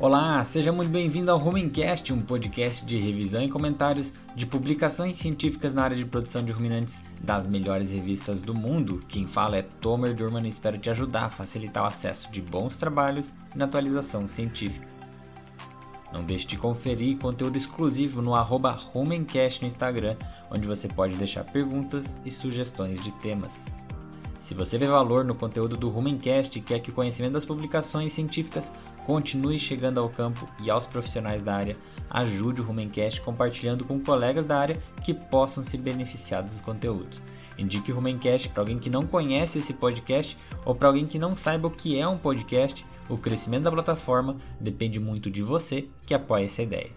Olá, seja muito bem-vindo ao Rumencast, um podcast de revisão e comentários de publicações científicas na área de produção de ruminantes das melhores revistas do mundo. Quem fala é Tomer Durman e espero te ajudar a facilitar o acesso de bons trabalhos na atualização científica. Não deixe de conferir conteúdo exclusivo no arroba Rumencast no Instagram, onde você pode deixar perguntas e sugestões de temas. Se você vê valor no conteúdo do Rumencast e quer que o conhecimento das publicações científicas continue chegando ao campo e aos profissionais da área, ajude o Rumencast compartilhando com colegas da área que possam se beneficiar dos conteúdos. Indique o Rumencast para alguém que não conhece esse podcast ou para alguém que não saiba o que é um podcast. O crescimento da plataforma depende muito de você que apoia essa ideia.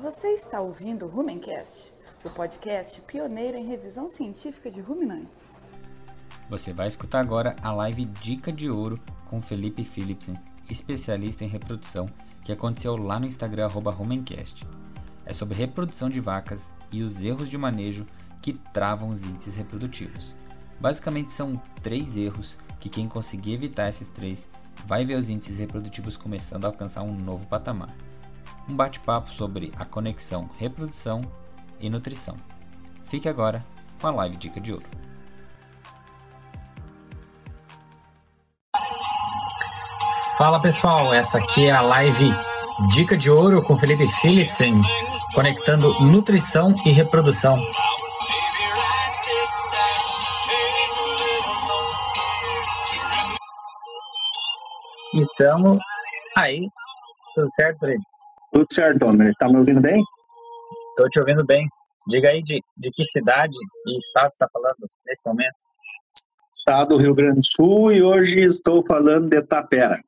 Você está ouvindo o Rumencast, o podcast pioneiro em revisão científica de ruminantes. Você vai escutar agora a live Dica de Ouro com Felipe Philipsen, especialista em reprodução, que aconteceu lá no Instagram Rumencast. É sobre reprodução de vacas e os erros de manejo que travam os índices reprodutivos. Basicamente são três erros que quem conseguir evitar esses três vai ver os índices reprodutivos começando a alcançar um novo patamar. Um bate-papo sobre a conexão reprodução e nutrição. Fique agora com a live Dica de Ouro. Fala pessoal, essa aqui é a live Dica de Ouro com Felipe Philipsen, conectando nutrição e reprodução. Então, aí, tudo certo, Felipe? Tudo certo, Homer. Tá me ouvindo bem? Estou te ouvindo bem. Diga aí de, de que cidade e estado está falando nesse momento? Estado do Rio Grande do Sul e hoje estou falando de Tapera.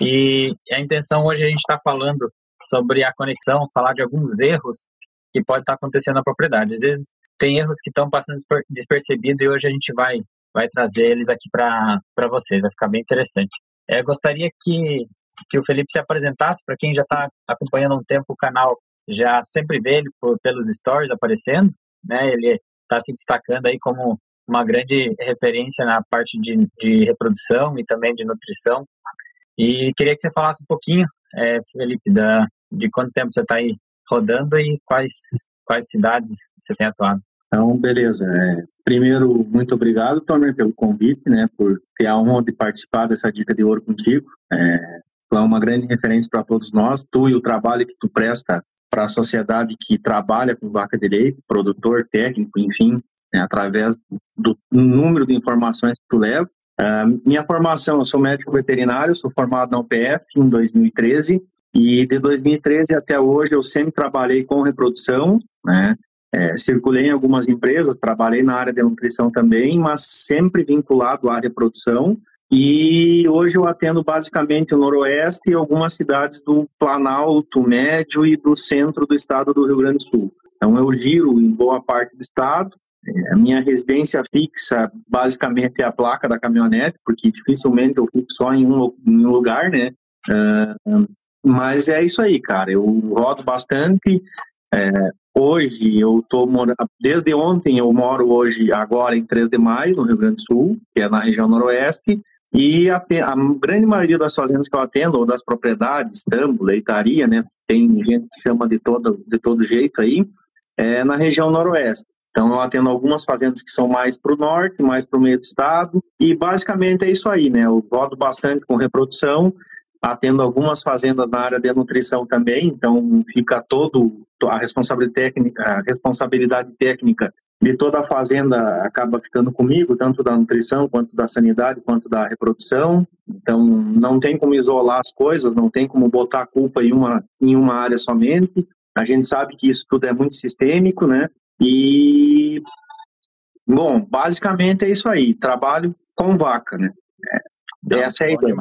E a intenção hoje a gente está falando sobre a conexão, falar de alguns erros que pode estar tá acontecendo na propriedade. Às vezes tem erros que estão passando despercebidos e hoje a gente vai vai trazer eles aqui para vocês, vai ficar bem interessante. É, gostaria que, que o Felipe se apresentasse para quem já está acompanhando um tempo o canal, já sempre vê ele por, pelos stories aparecendo, né? Ele está se destacando aí como uma grande referência na parte de, de reprodução e também de nutrição e queria que você falasse um pouquinho, é, Felipe, da, de quanto tempo você está aí rodando e quais, quais cidades você tem atuado. Então, beleza. É, primeiro, muito obrigado, Tomer, pelo convite, né, por ter a honra de participar dessa dica de ouro contigo. É, tu é uma grande referência para todos nós, tu e o trabalho que tu presta para a sociedade que trabalha com vaca de leite, produtor, técnico, enfim, né, através do número de informações que tu leva. Uh, minha formação, eu sou médico veterinário, sou formado na UPF em 2013 e de 2013 até hoje eu sempre trabalhei com reprodução, né? É, circulei em algumas empresas, trabalhei na área de nutrição também, mas sempre vinculado à reprodução. E hoje eu atendo basicamente o Noroeste e algumas cidades do Planalto Médio e do centro do estado do Rio Grande do Sul. Então eu giro em boa parte do estado, a minha residência fixa, basicamente, é a placa da caminhonete, porque dificilmente eu fico só em um, em um lugar, né? Uh, mas é isso aí, cara. Eu rodo bastante. É, hoje eu tô morando, desde ontem eu moro hoje, agora em 3 de maio, no Rio Grande do Sul, que é na região noroeste. E a, a, grande maioria das fazendas que eu atendo, ou das propriedades, tambo, leitaria, né? Tem gente que chama de todo, de todo jeito aí, é na região noroeste. Então, eu atendo algumas fazendas que são mais para o norte, mais para o meio do estado, e basicamente é isso aí, né? Eu rodo bastante com reprodução, atendo algumas fazendas na área de nutrição também, então fica todo a responsabilidade técnica, a responsabilidade técnica de toda a fazenda acaba ficando comigo, tanto da nutrição, quanto da sanidade, quanto da reprodução. Então, não tem como isolar as coisas, não tem como botar a culpa em uma, em uma área somente. A gente sabe que isso tudo é muito sistêmico, né? E, bom, basicamente é isso aí. Trabalho com vaca, né? É, essa é a ideia.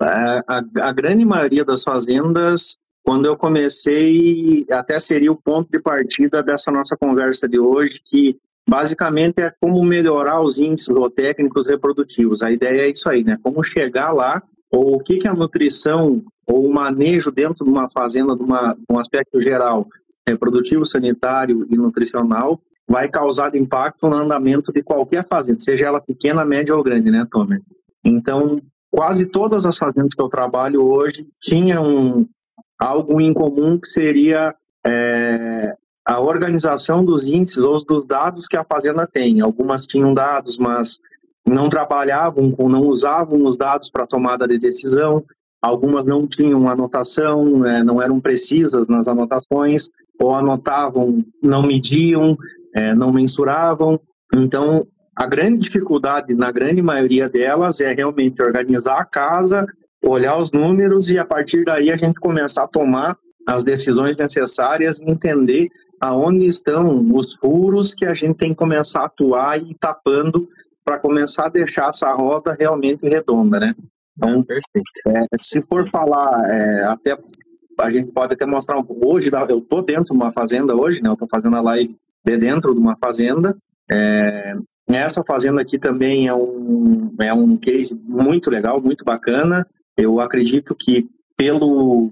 A, a, a grande maioria das fazendas, quando eu comecei, até seria o ponto de partida dessa nossa conversa de hoje, que basicamente é como melhorar os índices técnicos reprodutivos. A ideia é isso aí, né? Como chegar lá, ou o que, que a nutrição ou o manejo dentro de uma fazenda, de, uma, de um aspecto geral, reprodutivo, sanitário e nutricional vai causar impacto no andamento de qualquer fazenda, seja ela pequena, média ou grande, né, Tomer? Então, quase todas as fazendas que eu trabalho hoje tinham algo em comum que seria é, a organização dos índices ou dos dados que a fazenda tem. Algumas tinham dados, mas não trabalhavam não usavam os dados para tomada de decisão. Algumas não tinham anotação, é, não eram precisas nas anotações, ou anotavam, não mediam, é, não mensuravam. Então, a grande dificuldade, na grande maioria delas, é realmente organizar a casa, olhar os números e, a partir daí, a gente começar a tomar as decisões necessárias e entender aonde estão os furos que a gente tem que começar a atuar e ir tapando para começar a deixar essa roda realmente redonda, né? Então, é, se for falar, é, até a gente pode até mostrar um pouco. Hoje, eu estou dentro de uma fazenda hoje, né? Eu estou fazendo a live de dentro de uma fazenda. É, essa fazenda aqui também é um, é um case muito legal, muito bacana. Eu acredito que pelo,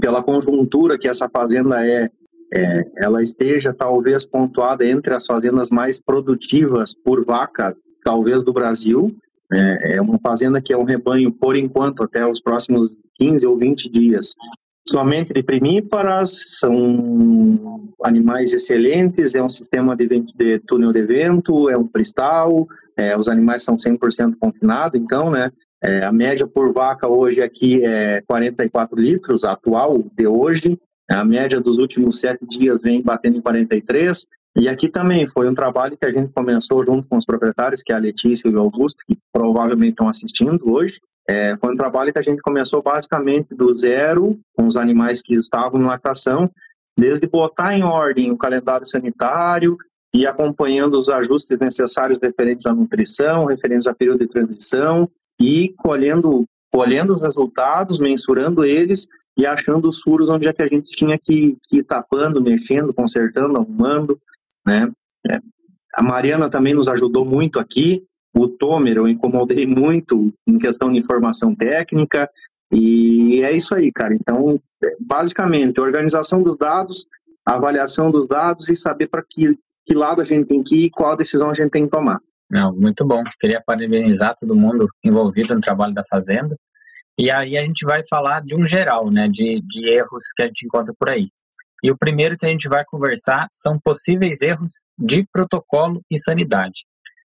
pela conjuntura que essa fazenda é, é, ela esteja talvez pontuada entre as fazendas mais produtivas por vaca, talvez do Brasil. É, é uma fazenda que é um rebanho, por enquanto, até os próximos 15 ou 20 dias, somente de primíparas, são animais excelentes, é um sistema de, vento, de túnel de vento, é um cristal, é, os animais são 100% confinados, então, né, é, a média por vaca hoje aqui é 44 litros, atual de hoje, a média dos últimos sete dias vem batendo em 43, e aqui também foi um trabalho que a gente começou junto com os proprietários, que é a Letícia e o Augusto, que provavelmente estão assistindo hoje. É, foi um trabalho que a gente começou basicamente do zero, com os animais que estavam em lactação, desde botar em ordem o calendário sanitário e acompanhando os ajustes necessários referentes à nutrição, referentes a período de transição e colhendo, colhendo os resultados, mensurando eles e achando os furos onde é que a gente tinha que, que ir tapando, mexendo, consertando, arrumando né? É. A Mariana também nos ajudou muito aqui. O Tomer eu incomodei muito em questão de informação técnica. E é isso aí, cara. Então, basicamente, organização dos dados, avaliação dos dados e saber para que, que lado a gente tem que ir e qual decisão a gente tem que tomar. Não, muito bom. Queria parabenizar todo mundo envolvido no trabalho da Fazenda. E aí a gente vai falar de um geral, né, de, de erros que a gente encontra por aí. E o primeiro que a gente vai conversar são possíveis erros de protocolo e sanidade.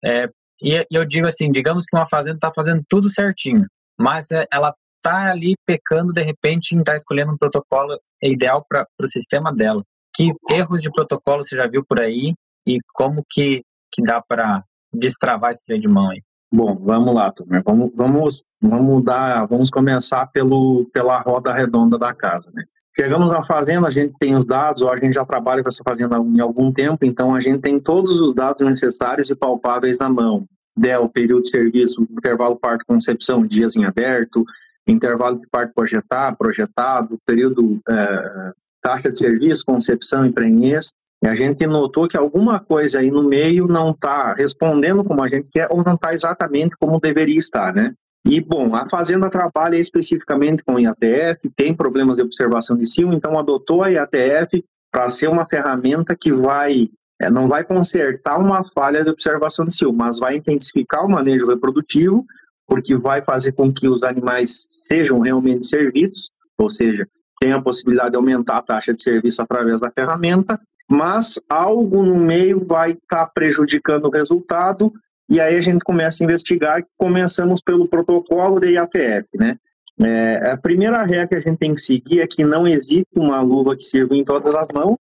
É, e eu digo assim, digamos que uma fazenda está fazendo tudo certinho, mas é, ela está ali pecando de repente em estar tá escolhendo um protocolo ideal para o sistema dela. Que erros de protocolo você já viu por aí e como que, que dá para destravar esse freio de mão aí? Bom, vamos lá, turma. Vamos, vamos, vamos dar, vamos começar pelo, pela roda redonda da casa, né? Chegamos na fazenda, a gente tem os dados, ou a gente já trabalha com essa fazenda em algum tempo, então a gente tem todos os dados necessários e palpáveis na mão. DEL, período de serviço, intervalo parto-concepção, dias em aberto, intervalo de parto projetado, projetado período é, taxa de serviço, concepção e prenhez. E a gente notou que alguma coisa aí no meio não está respondendo como a gente quer ou não está exatamente como deveria estar, né? E, bom, a Fazenda trabalha especificamente com IATF, tem problemas de observação de cio, então adotou a IATF para ser uma ferramenta que vai, é, não vai consertar uma falha de observação de cio, mas vai intensificar o manejo reprodutivo, porque vai fazer com que os animais sejam realmente servidos, ou seja, tem a possibilidade de aumentar a taxa de serviço através da ferramenta, mas algo no meio vai estar tá prejudicando o resultado e aí a gente começa a investigar, começamos pelo protocolo da IATF, né? É, a primeira regra que a gente tem que seguir é que não existe uma luva que sirva em todas as mãos,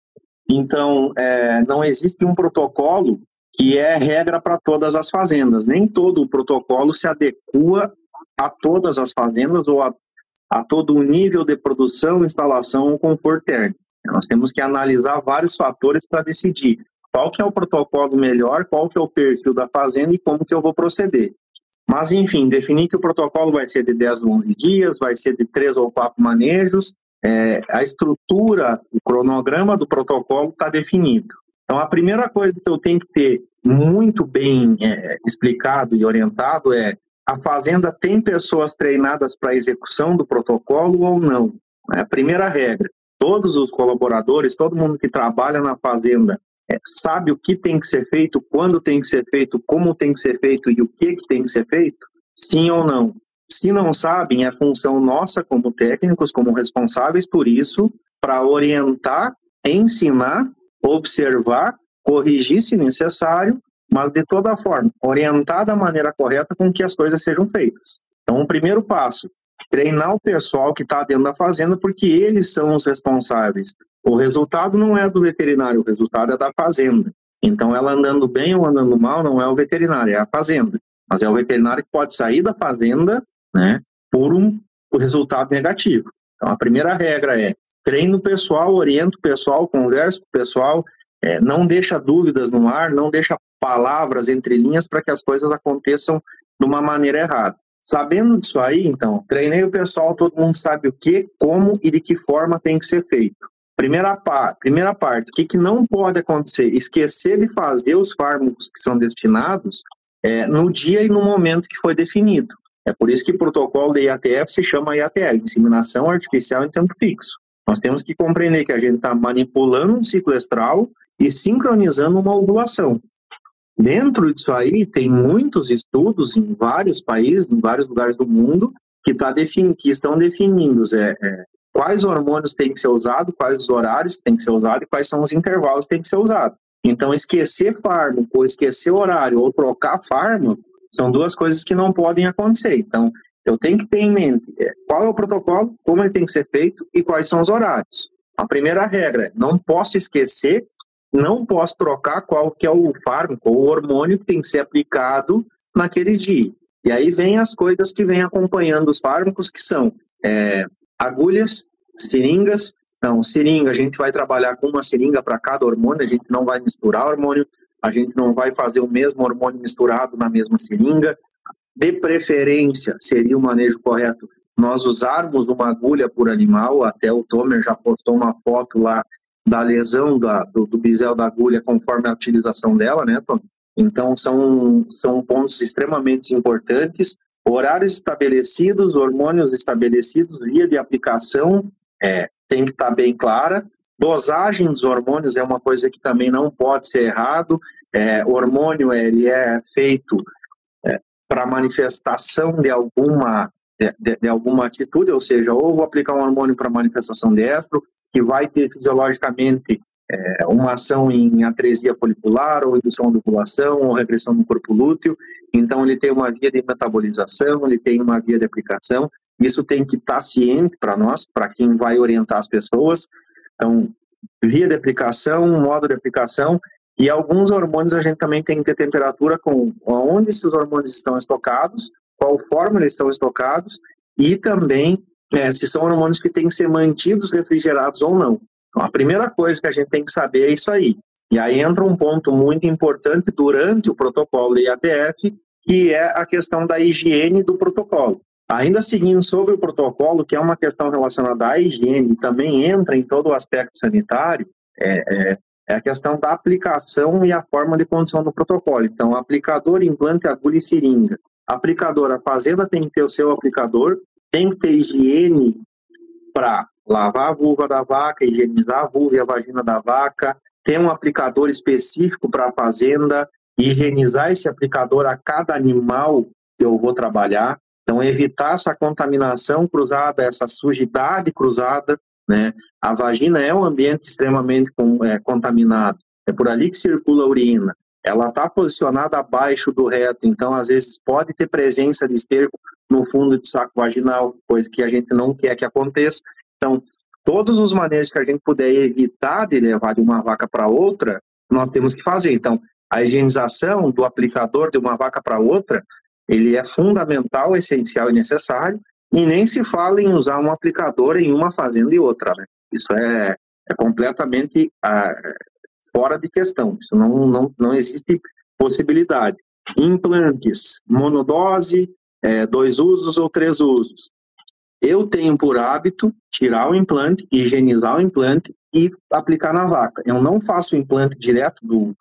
então é, não existe um protocolo que é regra para todas as fazendas. Nem todo o protocolo se adequa a todas as fazendas ou a, a todo o nível de produção, instalação ou conforto térmico. Nós temos que analisar vários fatores para decidir qual que é o protocolo melhor, qual que é o perfil da fazenda e como que eu vou proceder. Mas, enfim, definir que o protocolo vai ser de 10 ou 11 dias, vai ser de 3 ou 4 manejos, é, a estrutura, o cronograma do protocolo está definido. Então, a primeira coisa que eu tenho que ter muito bem é, explicado e orientado é a fazenda tem pessoas treinadas para execução do protocolo ou não? É a primeira regra. Todos os colaboradores, todo mundo que trabalha na fazenda sabe o que tem que ser feito, quando tem que ser feito, como tem que ser feito e o que, que tem que ser feito? Sim ou não? Se não sabem, é função nossa como técnicos, como responsáveis por isso, para orientar, ensinar, observar, corrigir se necessário, mas de toda forma, orientar da maneira correta com que as coisas sejam feitas. Então, o primeiro passo, treinar o pessoal que está dentro da fazenda, porque eles são os responsáveis. O resultado não é do veterinário, o resultado é da fazenda. Então, ela andando bem ou andando mal, não é o veterinário, é a fazenda. Mas é o veterinário que pode sair da fazenda né, por um resultado negativo. Então, a primeira regra é treine o pessoal, orienta o pessoal, converse com o pessoal, é, não deixa dúvidas no ar, não deixa palavras entre linhas para que as coisas aconteçam de uma maneira errada. Sabendo disso aí, então, treinei o pessoal, todo mundo sabe o que, como e de que forma tem que ser feito. Primeira, pa primeira parte, o que, que não pode acontecer? Esquecer de fazer os fármacos que são destinados é, no dia e no momento que foi definido. É por isso que o protocolo da IATF se chama IATL, Inseminação Artificial em Tempo Fixo. Nós temos que compreender que a gente está manipulando um ciclo estral e sincronizando uma ovulação. Dentro disso aí, tem muitos estudos em vários países, em vários lugares do mundo, que, tá defin que estão definindo é, é, quais hormônios têm que ser usados, quais os horários têm que ser usados e quais são os intervalos que têm que ser usados. Então, esquecer fármaco, ou esquecer horário, ou trocar fármaco, são duas coisas que não podem acontecer. Então, eu tenho que ter em mente é, qual é o protocolo, como ele tem que ser feito e quais são os horários. A primeira regra é não posso esquecer, não posso trocar qual que é o fármaco o hormônio que tem que ser aplicado naquele dia. E aí vem as coisas que vêm acompanhando os fármacos, que são é, agulhas, seringas. Então, seringa, a gente vai trabalhar com uma seringa para cada hormônio, a gente não vai misturar hormônio, a gente não vai fazer o mesmo hormônio misturado na mesma seringa. De preferência, seria o manejo correto nós usarmos uma agulha por animal, até o Tomer já postou uma foto lá da lesão da, do, do bisel da agulha conforme a utilização dela, né, Tomer? Então, são, são pontos extremamente importantes. Horários estabelecidos, hormônios estabelecidos, via de aplicação é, tem que estar bem clara. Dosagem dos hormônios é uma coisa que também não pode ser errado. É, hormônio ele é feito é, para manifestação de alguma de, de, alguma atitude, ou seja, ou vou aplicar um hormônio para manifestação de estro, que vai ter fisiologicamente é, uma ação em atresia folicular, ou indução de ovulação, ou regressão no corpo lúteo. Então, ele tem uma via de metabolização, ele tem uma via de aplicação. Isso tem que estar tá ciente para nós, para quem vai orientar as pessoas. Então, via de aplicação, modo de aplicação, e alguns hormônios a gente também tem que ter temperatura com onde esses hormônios estão estocados, qual forma eles estão estocados, e também é, se são hormônios que têm que ser mantidos refrigerados ou não. Então, a primeira coisa que a gente tem que saber é isso aí. E aí entra um ponto muito importante durante o protocolo IATF, que é a questão da higiene do protocolo. Ainda seguindo sobre o protocolo, que é uma questão relacionada à higiene, também entra em todo o aspecto sanitário, é, é, é, a questão da aplicação e a forma de condição do protocolo. Então, aplicador, implante, agulha e seringa. Aplicador, a fazenda tem que ter o seu aplicador, tem que ter higiene para lavar a vulva da vaca, higienizar a vulva e a vagina da vaca, ter um aplicador específico para a fazenda, higienizar esse aplicador a cada animal que eu vou trabalhar, então, evitar essa contaminação cruzada, essa sujidade cruzada, né? A vagina é um ambiente extremamente é, contaminado. É por ali que circula a urina. Ela está posicionada abaixo do reto, então às vezes pode ter presença de esterco no fundo de saco vaginal, coisa que a gente não quer que aconteça. Então, todos os manejos que a gente puder evitar de levar de uma vaca para outra, nós temos que fazer. Então, a higienização do aplicador de uma vaca para outra ele é fundamental, essencial e necessário, e nem se fala em usar um aplicador em uma fazenda e outra. Né? Isso é, é completamente ah, fora de questão, isso não, não, não existe possibilidade. Implantes, monodose, é, dois usos ou três usos. Eu tenho por hábito tirar o implante, higienizar o implante e aplicar na vaca. Eu não faço o implante direto do,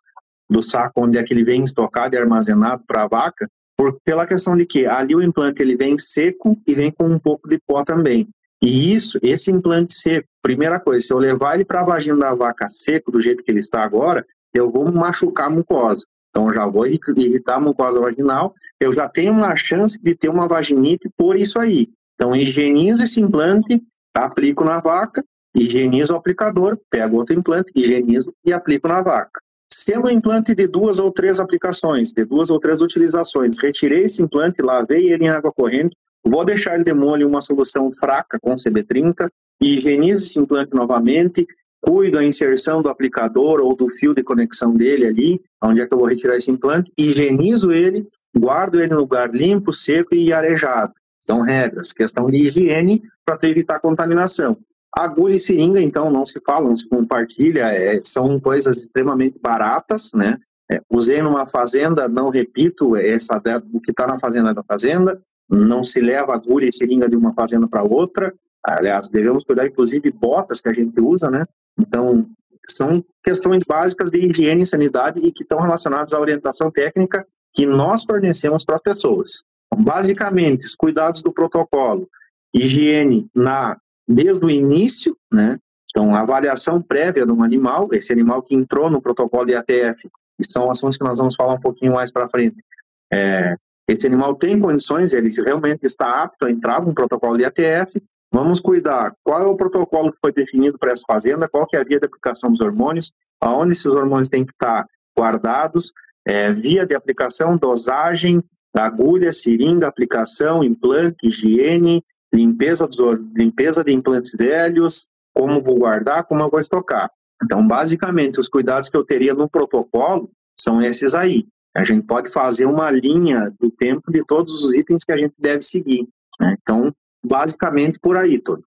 do saco onde é que ele vem estocado e armazenado para a vaca, por, pela questão de que ali o implante ele vem seco e vem com um pouco de pó também. E isso, esse implante seco, primeira coisa, se eu levar ele para a vagina da vaca seco, do jeito que ele está agora, eu vou machucar a mucosa. Então, eu já vou irritar a mucosa vaginal, eu já tenho uma chance de ter uma vaginite por isso aí. Então, higienizo esse implante, aplico na vaca, higienizo o aplicador, pego outro implante, higienizo e aplico na vaca. Sendo um implante de duas ou três aplicações, de duas ou três utilizações, retirei esse implante, lavei ele em água corrente, vou deixar ele de molho em uma solução fraca com CB30, higienizo esse implante novamente, cuido a inserção do aplicador ou do fio de conexão dele ali, onde é que eu vou retirar esse implante, higienizo ele, guardo ele no lugar limpo, seco e arejado. São regras, questão de higiene para evitar contaminação. Agulha e seringa, então, não se fala, não se compartilha, é, são coisas extremamente baratas, né? É, usei numa fazenda, não repito, essa o que está na fazenda da fazenda, não se leva agulha e seringa de uma fazenda para outra. Aliás, devemos cuidar, inclusive, botas que a gente usa, né? Então, são questões básicas de higiene e sanidade e que estão relacionadas à orientação técnica que nós fornecemos para as pessoas. Basicamente, os cuidados do protocolo, higiene na desde o início, né? Então, avaliação prévia de um animal, esse animal que entrou no protocolo de ATF, são assuntos que nós vamos falar um pouquinho mais para frente. É, esse animal tem condições, ele realmente está apto a entrar no protocolo de ATF. Vamos cuidar qual é o protocolo que foi definido para essa fazenda, qual que é a via de aplicação dos hormônios, aonde esses hormônios têm que estar guardados, é, via de aplicação, dosagem, agulha, seringa, aplicação, implante, higiene, limpeza, dos, limpeza de implantes velhos, como vou guardar, como eu vou estocar. Então, basicamente, os cuidados que eu teria no protocolo são esses aí. A gente pode fazer uma linha do tempo de todos os itens que a gente deve seguir. Né? Então, basicamente por aí, todo.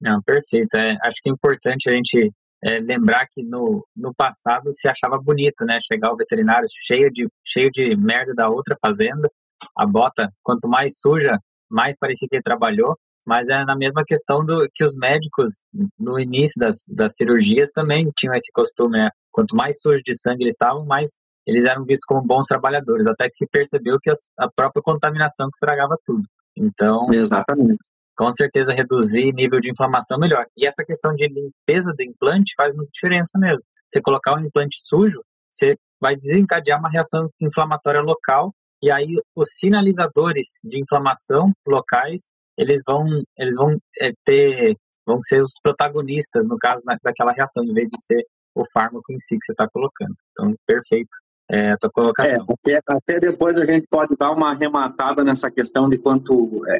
Não, perfeito. É, acho que é importante a gente é, lembrar que no, no passado se achava bonito, né? Chegar o veterinário cheio de, cheio de merda da outra fazenda, a bota, quanto mais suja, mais parecia que ele trabalhou, mas é na mesma questão do que os médicos, no início das, das cirurgias, também tinham esse costume, né? Quanto mais sujo de sangue eles estavam, mais eles eram vistos como bons trabalhadores, até que se percebeu que a própria contaminação que estragava tudo. Então, exatamente. Com certeza reduzir nível de inflamação melhor. E essa questão de limpeza do implante faz muita diferença mesmo. Você colocar um implante sujo, você vai desencadear uma reação inflamatória local e aí os sinalizadores de inflamação locais eles vão eles vão é, ter vão ser os protagonistas no caso na, daquela reação em vez de ser o fármaco em si que você está colocando então perfeito é, a tua colocação. É, até, até, depois a gente pode dar uma arrematada nessa questão de quanto é,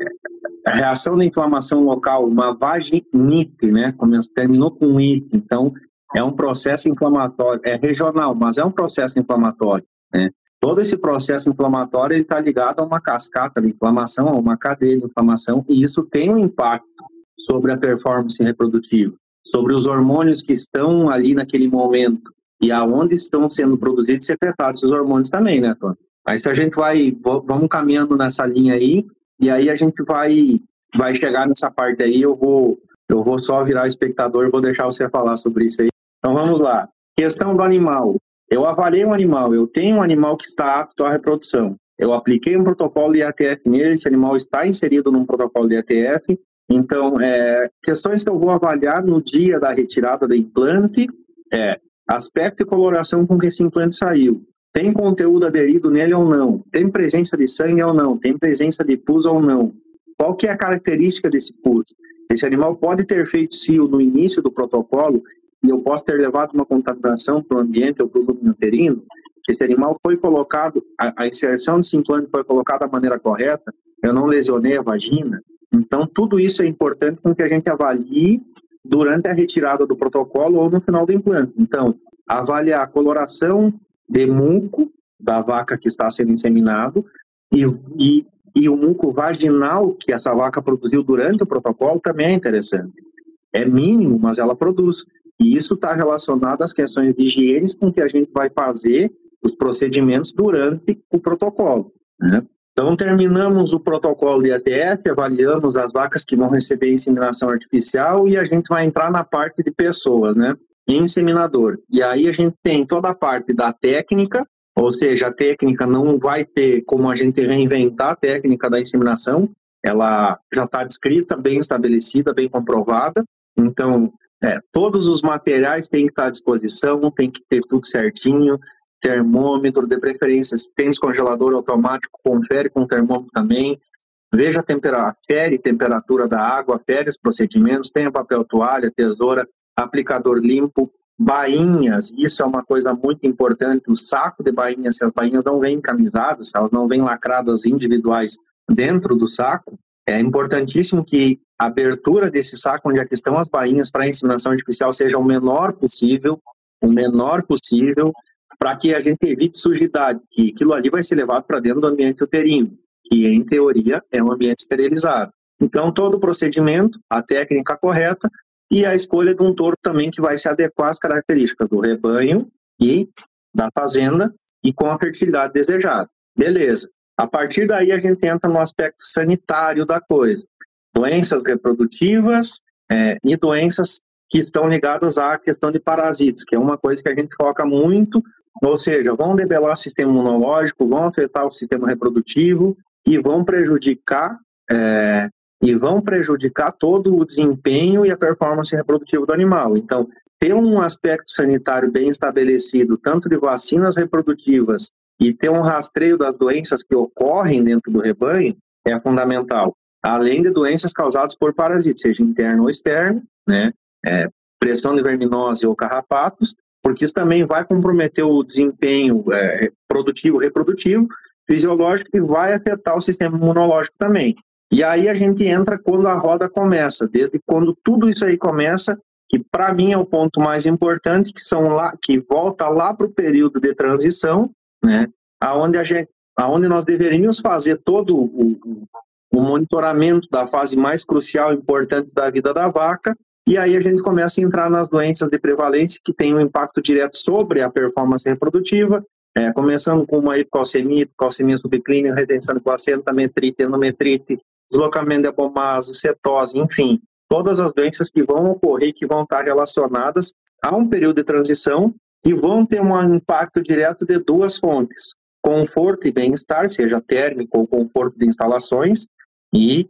a reação da inflamação local, uma vaginite, né? Começou, terminou com it, então é um processo inflamatório, é regional, mas é um processo inflamatório, né? Todo esse processo inflamatório está ligado a uma cascata de inflamação, a uma cadeia de inflamação, e isso tem um impacto sobre a performance reprodutiva, sobre os hormônios que estão ali naquele momento e aonde estão sendo produzidos e secretados esses hormônios também, né, Tony? Aí se a gente vai, vamos caminhando nessa linha aí, e aí a gente vai, vai chegar nessa parte aí, eu vou, eu vou só virar espectador, vou deixar você falar sobre isso aí. Então vamos lá. Questão do animal. Eu avaliei um animal, eu tenho um animal que está apto à reprodução. Eu apliquei um protocolo de ATF nele, esse animal está inserido num protocolo de ATF. Então, é, questões que eu vou avaliar no dia da retirada do implante é aspecto e coloração com que esse implante saiu. Tem conteúdo aderido nele ou não? Tem presença de sangue ou não? Tem presença de pus ou não? Qual que é a característica desse pus? Esse animal pode ter feito cio no início do protocolo e eu posso ter levado uma contaminação para o ambiente ou para o lume uterino, esse animal foi colocado, a, a inserção desse implante foi colocada da maneira correta, eu não lesionei a vagina. Então, tudo isso é importante com que a gente avalie durante a retirada do protocolo ou no final do implante. Então, avaliar a coloração de muco da vaca que está sendo inseminado e, e, e o muco vaginal que essa vaca produziu durante o protocolo também é interessante. É mínimo, mas ela produz. E isso está relacionado às questões de higiene com que a gente vai fazer os procedimentos durante o protocolo. Né? Então, terminamos o protocolo de ATF, avaliamos as vacas que vão receber inseminação artificial e a gente vai entrar na parte de pessoas, né? Inseminador. E aí a gente tem toda a parte da técnica, ou seja, a técnica não vai ter como a gente reinventar a técnica da inseminação, ela já está descrita, bem estabelecida, bem comprovada. Então, É, todos os materiais têm que estar à disposição, tem que ter tudo certinho, termômetro, de preferência, se tem descongelador automático, confere com o termômetro também, veja a temperatura, fere temperatura da água, fere os procedimentos, tenha papel toalha, tesoura, aplicador limpo, bainhas, isso é uma coisa muito importante, o saco de bainhas, se as bainhas não vêm camisadas, se elas não vêm lacradas individuais dentro do saco, é importantíssimo que a abertura desse saco onde aqui estão as bainhas para inseminação artificial seja o menor possível, o menor possível, para que a gente evite sujidade, que aquilo ali vai ser levado para dentro do ambiente uterino, que em teoria é um ambiente esterilizado. Então, todo o procedimento, a técnica correta e a escolha de um touro também que vai se adequar às características do rebanho e da fazenda e com a fertilidade desejada. Beleza. A partir daí a gente entra no aspecto sanitário da coisa. Doenças reprodutivas é, e doenças que estão ligadas à questão de parasitas, que é uma coisa que a gente foca muito, ou seja, vão debelar o sistema imunológico, vão afetar o sistema reprodutivo e vão prejudicar é, e vão prejudicar todo o desempenho e a performance reprodutiva do animal. Então, ter um aspecto sanitário bem estabelecido, tanto de vacinas reprodutivas e ter um rastreio das doenças que ocorrem dentro do rebanho é fundamental. Além de doenças causadas por parasitas, seja interno ou externo, né? É, pressão de verminose ou carrapatos, porque isso também vai comprometer o desempenho é, produtivo, reprodutivo, fisiológico e vai afetar o sistema imunológico também. E aí a gente entra quando a roda começa, desde quando tudo isso aí começa, que para mim é o ponto mais importante, que são lá, que volta lá para o período de transição, né? Aonde a gente, aonde nós deveríamos fazer todo o, o monitoramento da fase mais crucial e importante da vida da vaca, e aí a gente começa a entrar nas doenças de prevalência que têm um impacto direto sobre a performance reprodutiva, é, começando com uma hipocalcemia, hipocalcemia subclínica, retenção de placenta, metrite, endometrite, deslocamento de abomaso, cetose, enfim, todas as doenças que vão ocorrer, que vão estar relacionadas a um período de transição e vão ter um impacto direto de duas fontes: conforto e bem-estar, seja térmico ou conforto de instalações, e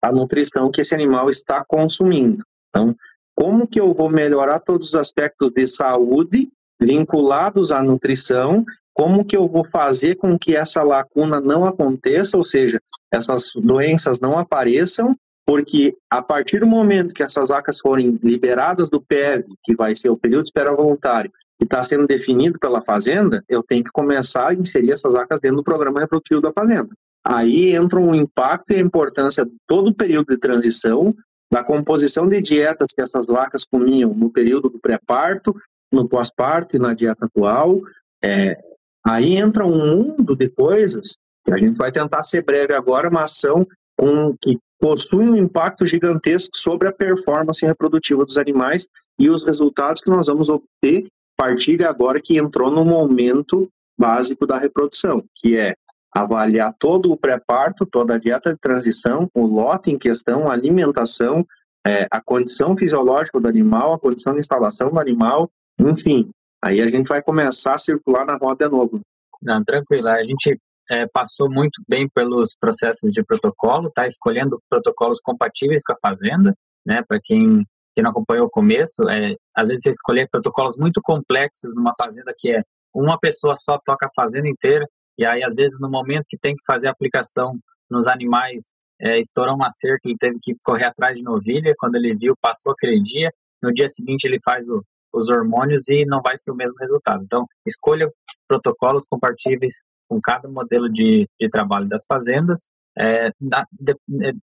a nutrição que esse animal está consumindo. Então, como que eu vou melhorar todos os aspectos de saúde vinculados à nutrição como que eu vou fazer com que essa lacuna não aconteça, ou seja, essas doenças não apareçam, porque a partir do momento que essas vacas forem liberadas do PEV, que vai ser o período de espera voluntário, que está sendo definido pela fazenda, eu tenho que começar a inserir essas vacas dentro do programa reprodutivo da fazenda. Aí entra um impacto e a importância de todo o período de transição, da composição de dietas que essas vacas comiam no período do pré-parto, no pós-parto e na dieta atual, é, Aí entra um mundo de coisas que a gente vai tentar ser breve agora, uma ação com, que possui um impacto gigantesco sobre a performance reprodutiva dos animais e os resultados que nós vamos obter a partir de agora que entrou no momento básico da reprodução, que é avaliar todo o pré-parto, toda a dieta de transição, o lote em questão, a alimentação, é, a condição fisiológica do animal, a condição de instalação do animal, enfim, Aí a gente vai começar a circular na roda de novo. Não, tranquilo. A gente é, passou muito bem pelos processos de protocolo, tá escolhendo protocolos compatíveis com a fazenda, né? Para quem, quem não acompanhou o começo, é, às vezes você escolher protocolos muito complexos numa fazenda que é uma pessoa só toca a fazenda inteira, e aí às vezes no momento que tem que fazer a aplicação nos animais, é, estourou uma cerca, ele teve que correr atrás de novilha, quando ele viu, passou aquele dia, no dia seguinte ele faz o, os hormônios e não vai ser o mesmo resultado. Então, escolha protocolos compatíveis com cada modelo de, de trabalho das fazendas. É, na, de,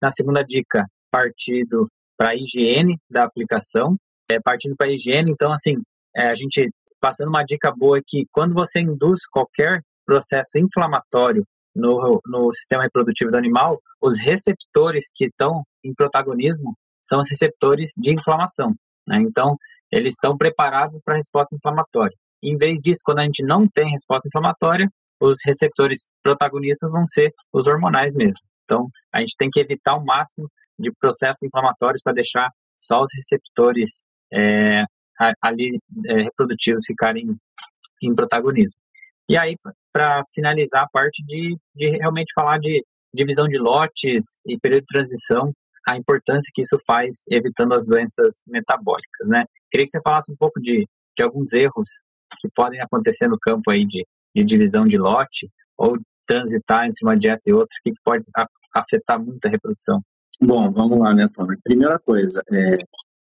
na, segunda dica, partido para a higiene da aplicação. É, partindo para a higiene, então, assim, é, a gente passando uma dica boa que quando você induz qualquer processo inflamatório no, no sistema reprodutivo do animal, os receptores que estão em protagonismo são os receptores de inflamação. Né? Então, eles estão preparados para a resposta inflamatória. Em vez disso, quando a gente não tem resposta inflamatória, os receptores protagonistas vão ser os hormonais mesmo. Então, a gente tem que evitar o máximo de processos inflamatórios para deixar só os receptores é, ali é, reprodutivos ficarem em protagonismo. E aí, para finalizar a parte de, de realmente falar de divisão de lotes e período de transição, a importância que isso faz evitando as doenças metabólicas, né? Queria que você falasse um pouco de, de alguns erros que podem acontecer no campo aí de, de divisão de lote ou transitar entre uma dieta e outra, que pode afetar muito a reprodução. Bom, vamos lá, né, Tony? Primeira coisa, é,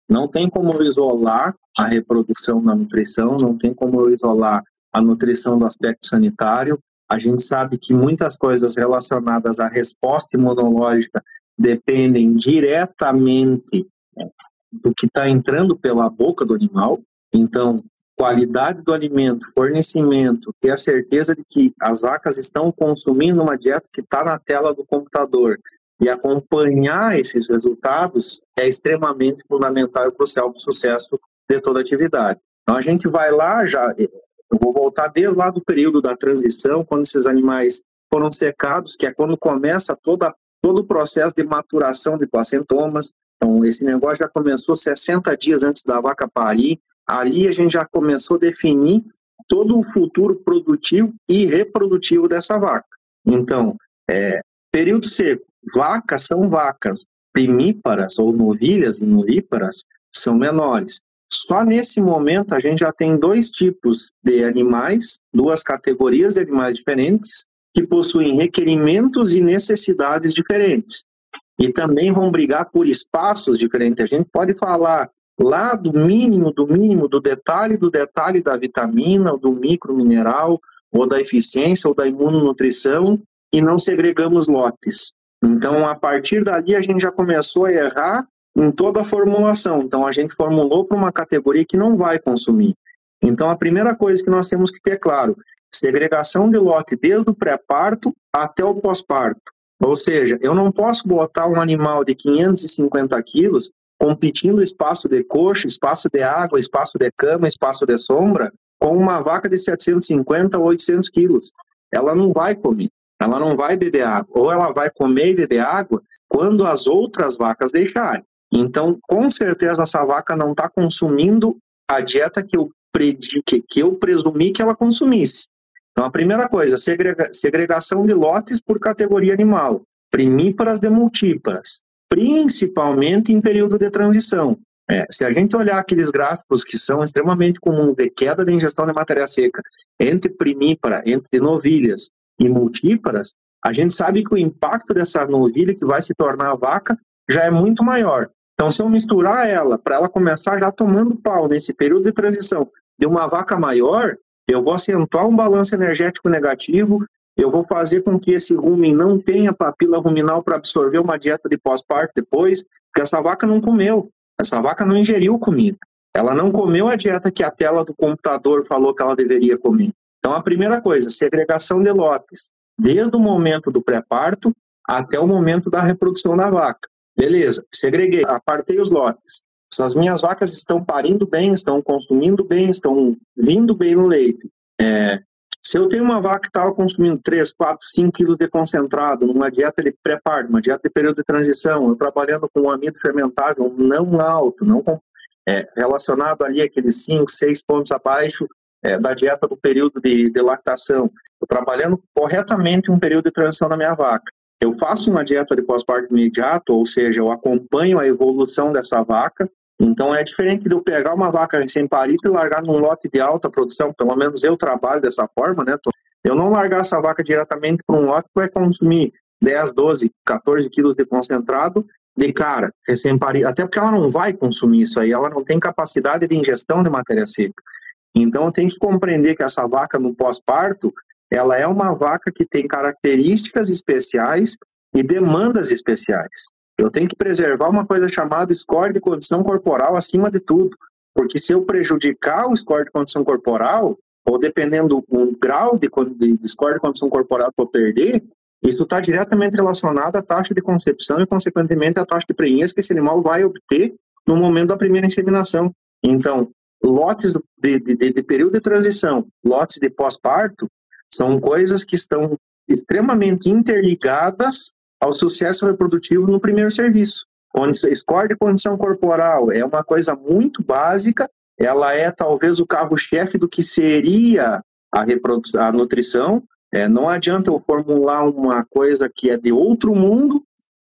não tem como isolar a reprodução da nutrição, não tem como isolar a nutrição do aspecto sanitário. A gente sabe que muitas coisas relacionadas à resposta imunológica dependem diretamente né, do que está entrando pela boca do animal. Então, qualidade do alimento, fornecimento, ter a certeza de que as vacas estão consumindo uma dieta que está na tela do computador e acompanhar esses resultados é extremamente fundamental e crucial para o sucesso de toda a atividade. Então a gente vai lá já, eu vou voltar desde lá do período da transição, quando esses animais foram secados, que é quando começa toda, todo o processo de maturação de placentomas. Então esse negócio já começou 60 dias antes da vaca parir, ali a gente já começou a definir todo o futuro produtivo e reprodutivo dessa vaca. Então, é, período seco, vacas são vacas, primíparas ou novilhas e novíparas são menores. Só nesse momento a gente já tem dois tipos de animais, duas categorias de animais diferentes, que possuem requerimentos e necessidades diferentes. E também vão brigar por espaços diferentes. A gente pode falar lá do mínimo, do mínimo, do detalhe, do detalhe da vitamina, do micromineral, ou da eficiência, ou da imunonutrição, e não segregamos lotes. Então, a partir dali, a gente já começou a errar em toda a formulação. Então, a gente formulou para uma categoria que não vai consumir. Então, a primeira coisa que nós temos que ter claro, segregação de lote desde o pré-parto até o pós-parto. Ou seja, eu não posso botar um animal de 550 quilos competindo espaço de coxa, espaço de água, espaço de cama, espaço de sombra, com uma vaca de 750 ou 800 quilos. Ela não vai comer, ela não vai beber água. Ou ela vai comer e beber água quando as outras vacas deixarem. Então, com certeza, essa vaca não está consumindo a dieta que eu, predi, que, que eu presumi que ela consumisse. Então, a primeira coisa, segrega, segregação de lotes por categoria animal, primíparas de multíparas principalmente em período de transição. É, se a gente olhar aqueles gráficos que são extremamente comuns de queda de ingestão de matéria seca entre primípara, entre novilhas e multíparas, a gente sabe que o impacto dessa novilha que vai se tornar a vaca já é muito maior. Então, se eu misturar ela para ela começar já tomando pau nesse período de transição de uma vaca maior, eu vou acentuar um balanço energético negativo, eu vou fazer com que esse rumen não tenha papila ruminal para absorver uma dieta de pós-parto depois, porque essa vaca não comeu, essa vaca não ingeriu comida. Ela não comeu a dieta que a tela do computador falou que ela deveria comer. Então, a primeira coisa, segregação de lotes, desde o momento do pré-parto até o momento da reprodução da vaca. Beleza, segreguei, apartei os lotes. Essas minhas vacas estão parindo bem, estão consumindo bem, estão vindo bem no leite. É, se eu tenho uma vaca que estava consumindo 3, 4, 5 quilos de concentrado numa dieta de pré-parto, uma dieta de período de transição, eu trabalhando com um amido fermentável não alto, não é, relacionado ali aqueles 5, 6 pontos abaixo é, da dieta do período de, de lactação, eu trabalhando corretamente um período de transição na minha vaca. Eu faço uma dieta de pós-parto imediato, ou seja, eu acompanho a evolução dessa vaca, então é diferente de eu pegar uma vaca recém-parida e largar num lote de alta produção, pelo menos eu trabalho dessa forma, né? Eu não largar essa vaca diretamente para um lote que vai consumir 10, 12, 14 quilos de concentrado de cara, recém-parida, até porque ela não vai consumir isso aí, ela não tem capacidade de ingestão de matéria seca. Então tenho que compreender que essa vaca no pós-parto, ela é uma vaca que tem características especiais e demandas especiais. Eu tenho que preservar uma coisa chamada score de condição corporal acima de tudo. Porque se eu prejudicar o score de condição corporal, ou dependendo do grau de, score de condição corporal que eu perder, isso está diretamente relacionado à taxa de concepção e, consequentemente, à taxa de prenhez que esse animal vai obter no momento da primeira inseminação. Então, lotes de, de, de período de transição, lotes de pós-parto, são coisas que estão extremamente interligadas ao sucesso reprodutivo no primeiro serviço, onde score de condição corporal é uma coisa muito básica, ela é talvez o carro-chefe do que seria a, a nutrição. É, não adianta eu formular uma coisa que é de outro mundo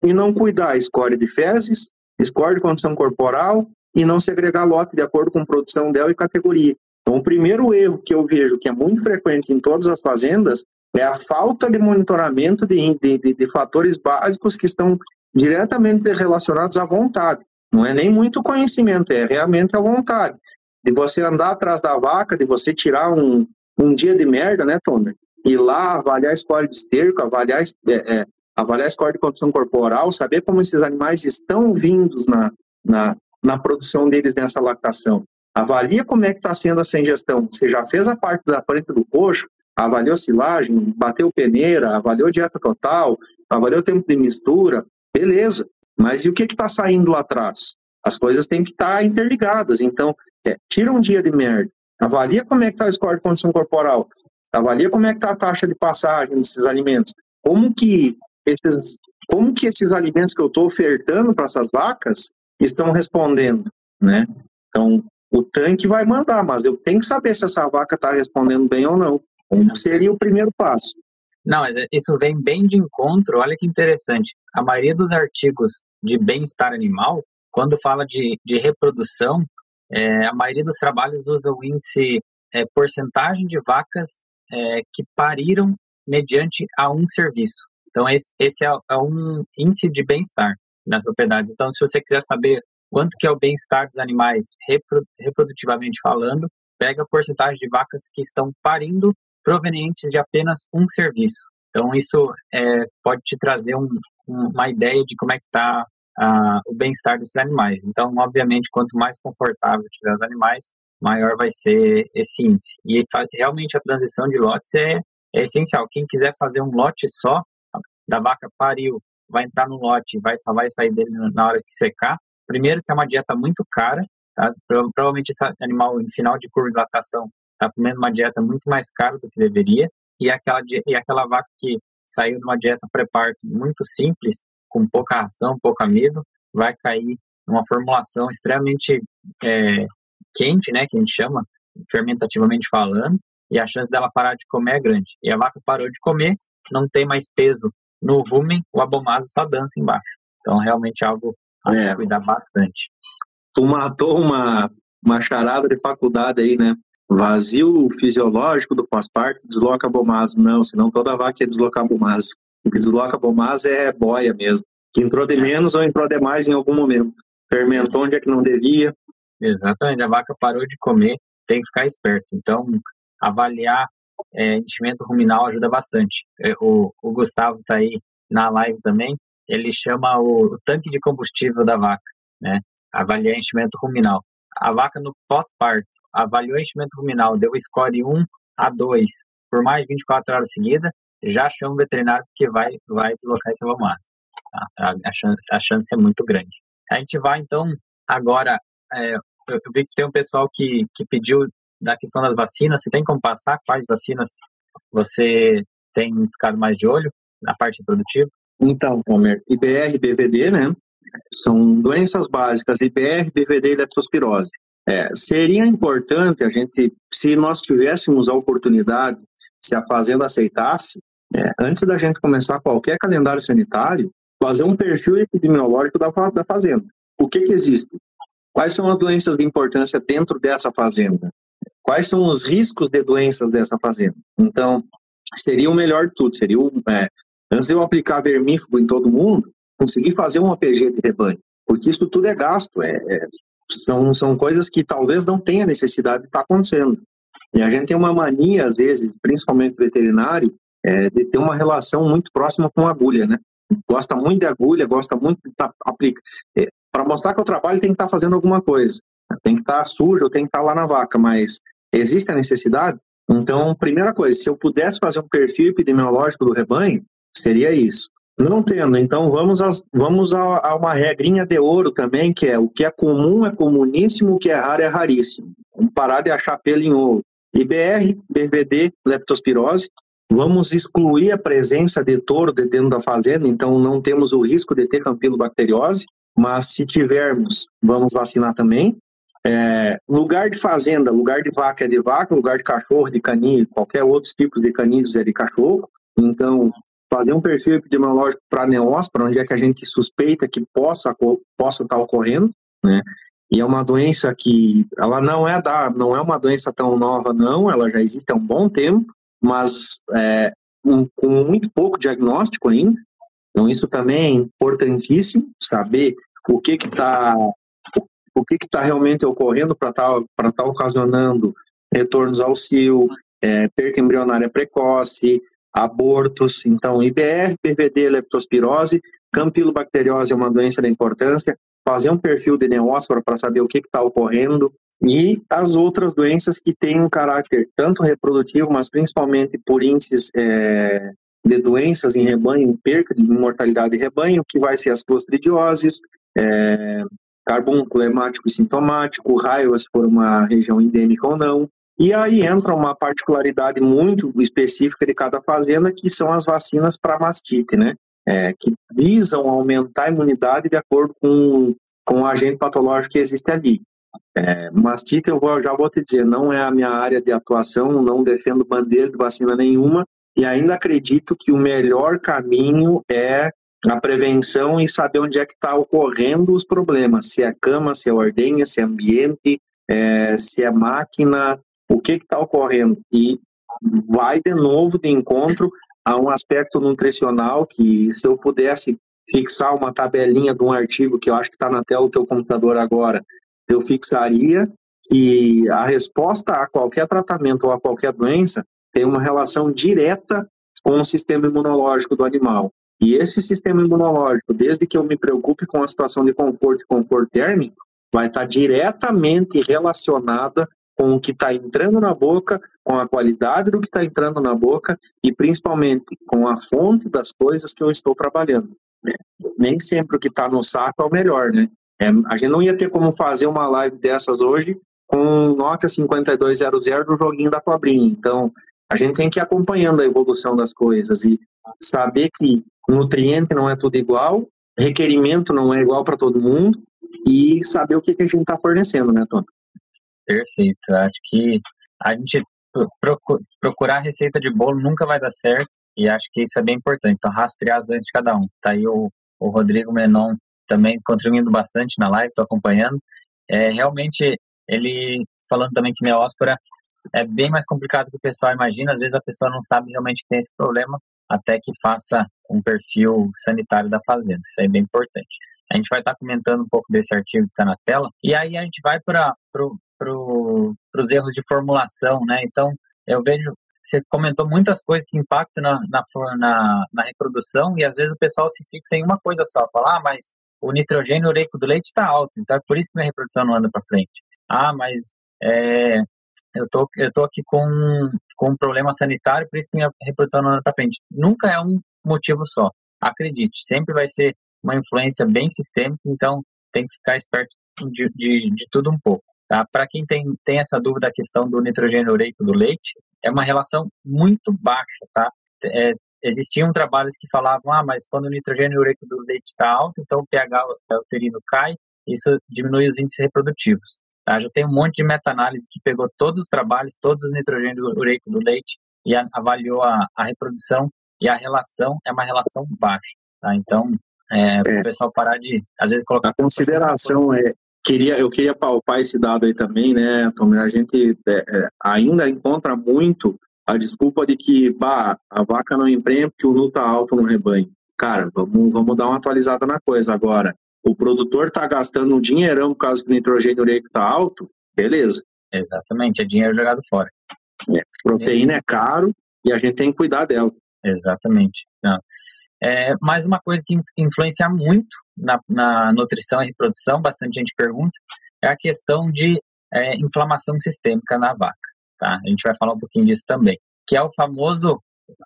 e não cuidar score de fezes, de condição corporal e não segregar lote de acordo com produção dela e categoria. Então, o primeiro erro que eu vejo que é muito frequente em todas as fazendas é a falta de monitoramento de, de, de, de fatores básicos que estão diretamente relacionados à vontade. Não é nem muito conhecimento, é realmente a vontade. De você andar atrás da vaca, de você tirar um, um dia de merda, né, Tomer? Ir lá avaliar a score de esterco, avaliar, é, é, avaliar a score de condição corporal, saber como esses animais estão vindos na, na, na produção deles nessa lactação. Avalia como é que está sendo essa ingestão. Você já fez a parte da frente do coxo, avaliou silagem, bateu peneira, avaliou dieta total, avaliou tempo de mistura, beleza. Mas e o que está saindo lá atrás? As coisas têm que estar tá interligadas. Então, é, tira um dia de merda, avalia como é que está o score de condição corporal, avalia como é que está a taxa de passagem desses alimentos, como que esses, como que esses alimentos que eu estou ofertando para essas vacas estão respondendo, né? Então, o tanque vai mandar, mas eu tenho que saber se essa vaca está respondendo bem ou não. Como seria o primeiro passo? Não, mas isso vem bem de encontro. Olha que interessante. A maioria dos artigos de bem-estar animal, quando fala de, de reprodução, é, a maioria dos trabalhos usa o índice é, porcentagem de vacas é, que pariram mediante a um serviço. Então, esse, esse é, é um índice de bem-estar nas propriedades. Então, se você quiser saber quanto que é o bem-estar dos animais reprodutivamente falando, pega a porcentagem de vacas que estão parindo provenientes de apenas um serviço. Então, isso é, pode te trazer um, uma ideia de como é que está o bem-estar desses animais. Então, obviamente, quanto mais confortável tiver os animais, maior vai ser esse índice. E realmente a transição de lotes é, é essencial. Quem quiser fazer um lote só, da vaca pariu, vai entrar no lote, vai, só vai sair dele na hora que secar. Primeiro que é uma dieta muito cara, tá? provavelmente esse animal em final de curva de lactação está comendo uma dieta muito mais cara do que deveria, e aquela, e aquela vaca que saiu de uma dieta pré-parto muito simples, com pouca ração, pouco amido, vai cair numa formulação extremamente é, quente, né, que a gente chama, fermentativamente falando, e a chance dela parar de comer é grande. E a vaca parou de comer, não tem mais peso no rumen, o abomaso só dança embaixo. Então, realmente é algo a é. cuidar bastante. Tu matou uma, uma charada de faculdade aí, né? Vazio fisiológico do pós-parto desloca abomaso. Não, senão toda vaca ia deslocar abomaso. O que desloca abomaso é boia mesmo. Que entrou de menos ou entrou de mais em algum momento. Fermentou onde é que não devia. Exatamente, a vaca parou de comer, tem que ficar esperto. Então, avaliar é, enchimento ruminal ajuda bastante. É, o, o Gustavo está aí na live também, ele chama o, tanque de combustível da vaca, né? Avaliar enchimento ruminal. A vaca no pós-parto avaliou enchimento ruminal, deu score 1 a 2 por mais de 24 horas seguidas, já chama o veterinário que vai, vai deslocar esse. Tá? A, chance, a chance é muito grande. A gente vai, então, agora, é, eu vi que tem um pessoal que, que pediu da questão das vacinas, você tem como passar quais vacinas você tem ficado mais de olho na parte reprodutiva? Então, Homer, IBR BVD, né? São doenças básicas, IBR, BVD e leptospirose. É, seria importante a gente, se nós tivéssemos a oportunidade, se a fazenda aceitasse, é, antes da gente começar qualquer calendário sanitário, fazer um perfil epidemiológico da, da fazenda. O que, que existe? Quais são as doenças de importância dentro dessa fazenda? Quais são os riscos de doenças dessa fazenda? Então, seria o melhor de tudo. Seria o, é, antes de eu aplicar vermífugo em todo mundo, conseguir fazer um APG de rebanho. Porque isso tudo é gasto. É, é, são, são coisas que talvez não tenha necessidade de estar tá acontecendo. E a gente tem uma mania, às vezes, principalmente veterinário, é, de ter uma relação muito próxima com a agulha, né? Gosta muito de agulha, gosta muito de tá. É, Para mostrar que o trabalho tem que estar tá fazendo alguma coisa. Tem que estar tá sujo, tem que estar tá lá na vaca, mas existe a necessidade? Então, primeira coisa, se eu pudesse fazer um perfil epidemiológico do rebanho, seria isso. Não tendo, então vamos, a, vamos a, a, uma regrinha de ouro também, que é o que é comum é comuníssimo, o que é raro é raríssimo. Vamos parar de achar pelo em ouro. IBR, BVD, leptospirose. Vamos excluir a presença de touro dentro da fazenda, então não temos o risco de ter campilobacteriose, mas se tivermos, vamos vacinar também. É, lugar de fazenda, lugar de vaca é de vaca, lugar de cachorro de caninho, qualquer outros tipos de caninhos é de cachorro. Então, fazer um perfil epidemiológico para neóspora, onde é que a gente suspeita que possa possa estar tá ocorrendo, né? E é uma doença que ela não é da, não é uma doença tão nova não, ela já existe há um bom tempo, mas é, um, com muito pouco diagnóstico ainda. Então isso também é importantíssimo saber o que que está o que está realmente ocorrendo para estar tá, para tá ocasionando retornos ao cio, é, perca embrionária precoce, abortos, então IBR, PVD, leptospirose, campilobacteriose é uma doença da importância, fazer um perfil de neóspora para saber o que está ocorrendo, e as outras doenças que têm um caráter tanto reprodutivo, mas principalmente por índices é, de doenças em rebanho, perca de mortalidade de rebanho, que vai ser as clostridioses, é, carbúnculo hemático e sintomático, raiva se for uma região endêmica ou não, e aí entra uma particularidade muito específica de cada fazenda, que são as vacinas para mastite, né? É, que visam aumentar a imunidade de acordo com, com o agente patológico que existe ali. É, mastite, eu vou, já vou te dizer, não é a minha área de atuação, não defendo bandeira de vacina nenhuma, e ainda acredito que o melhor caminho é a prevenção e saber onde é que está ocorrendo os problemas, se é cama, se é ordenha, se é ambiente, é, se é máquina, o que está ocorrendo. E vai de novo de encontro a um aspecto nutricional que, se eu pudesse fixar uma tabelinha de um artigo que eu acho que está na tela do teu computador agora, eu fixaria que a resposta a qualquer tratamento ou a qualquer doença tem uma relação direta com o sistema imunológico do animal. E esse sistema imunológico, desde que eu me preocupe com a situação de conforto e conforto térmico, vai estar diretamente relacionada com o que está entrando na boca, com a qualidade do que está entrando na boca e principalmente com a fonte das coisas que eu estou trabalhando. Nem sempre o que está no saco é o melhor, né? É, a gente não ia ter como fazer uma live dessas hoje com o Nokia 5200 do joguinho da cobrinha. Então, a gente tem que ir acompanhando a evolução das coisas e saber que nutriente não é tudo igual, requerimento não é igual para todo mundo e saber o que, que a gente está fornecendo, né, Tony? Perfeito. Acho que a gente procurar receita de bolo nunca vai dar certo e acho que isso é bem importante. Então, rastrear as doenças de cada um. Tá aí o, o Rodrigo Menon também contribuindo bastante na live, estou acompanhando. É, realmente, ele falando também que neóspora é bem mais complicado que o pessoal imagina. Às vezes a pessoa não sabe realmente que tem esse problema até que faça um perfil sanitário da fazenda. Isso é bem importante. A gente vai estar comentando um pouco desse artigo que está na tela. E aí a gente vai para pro, os erros de formulação, né? Então, eu vejo, você comentou muitas coisas que impactam na, na, na, na reprodução e às vezes o pessoal se fixa em uma coisa só, falar, ah, mas o nitrogênio ureico do leite está alto, então é por isso que minha reprodução não anda para frente. Ah, mas é, eu tô, eu tô aqui com, com um problema sanitário, por isso que minha reprodução não anda para frente. Nunca é um motivo só. Acredite, sempre vai ser uma influência bem sistêmica, então tem que ficar esperto de, de, de tudo um pouco. Tá? Para quem tem, tem essa dúvida, a questão do nitrogênio ureico do leite é uma relação muito baixa. Tá? É, existiam trabalhos que falavam, ah, mas quando o nitrogênio ureico do leite está alto, então o pH uterino cai, isso diminui os índices reprodutivos. Tá? Já tem um monte de meta-análise que pegou todos os trabalhos, todos os nitrogênio ureico do leite e a, avaliou a, a, reprodução e a relação é uma relação baixa. Tá? Então, é, é. o pessoal parar de, às vezes, colocar... A consideração é, queria, eu queria palpar esse dado aí também, né, Tommy? A gente é, é, ainda encontra muito a desculpa de que bah, a vaca não emprenha porque o nu tá alto no rebanho. Cara, vamos, vamos dar uma atualizada na coisa agora. O produtor tá gastando um dinheirão por causa que o nitrogênio ureico tá alto, beleza. Exatamente, é dinheiro jogado fora. É, proteína é caro e a gente tem que cuidar dela. Exatamente. Não. É, mais uma coisa que influencia muito na, na, nutrição e reprodução, bastante gente pergunta, é a questão de é, inflamação sistêmica na vaca. Tá? A gente vai falar um pouquinho disso também, que é o famoso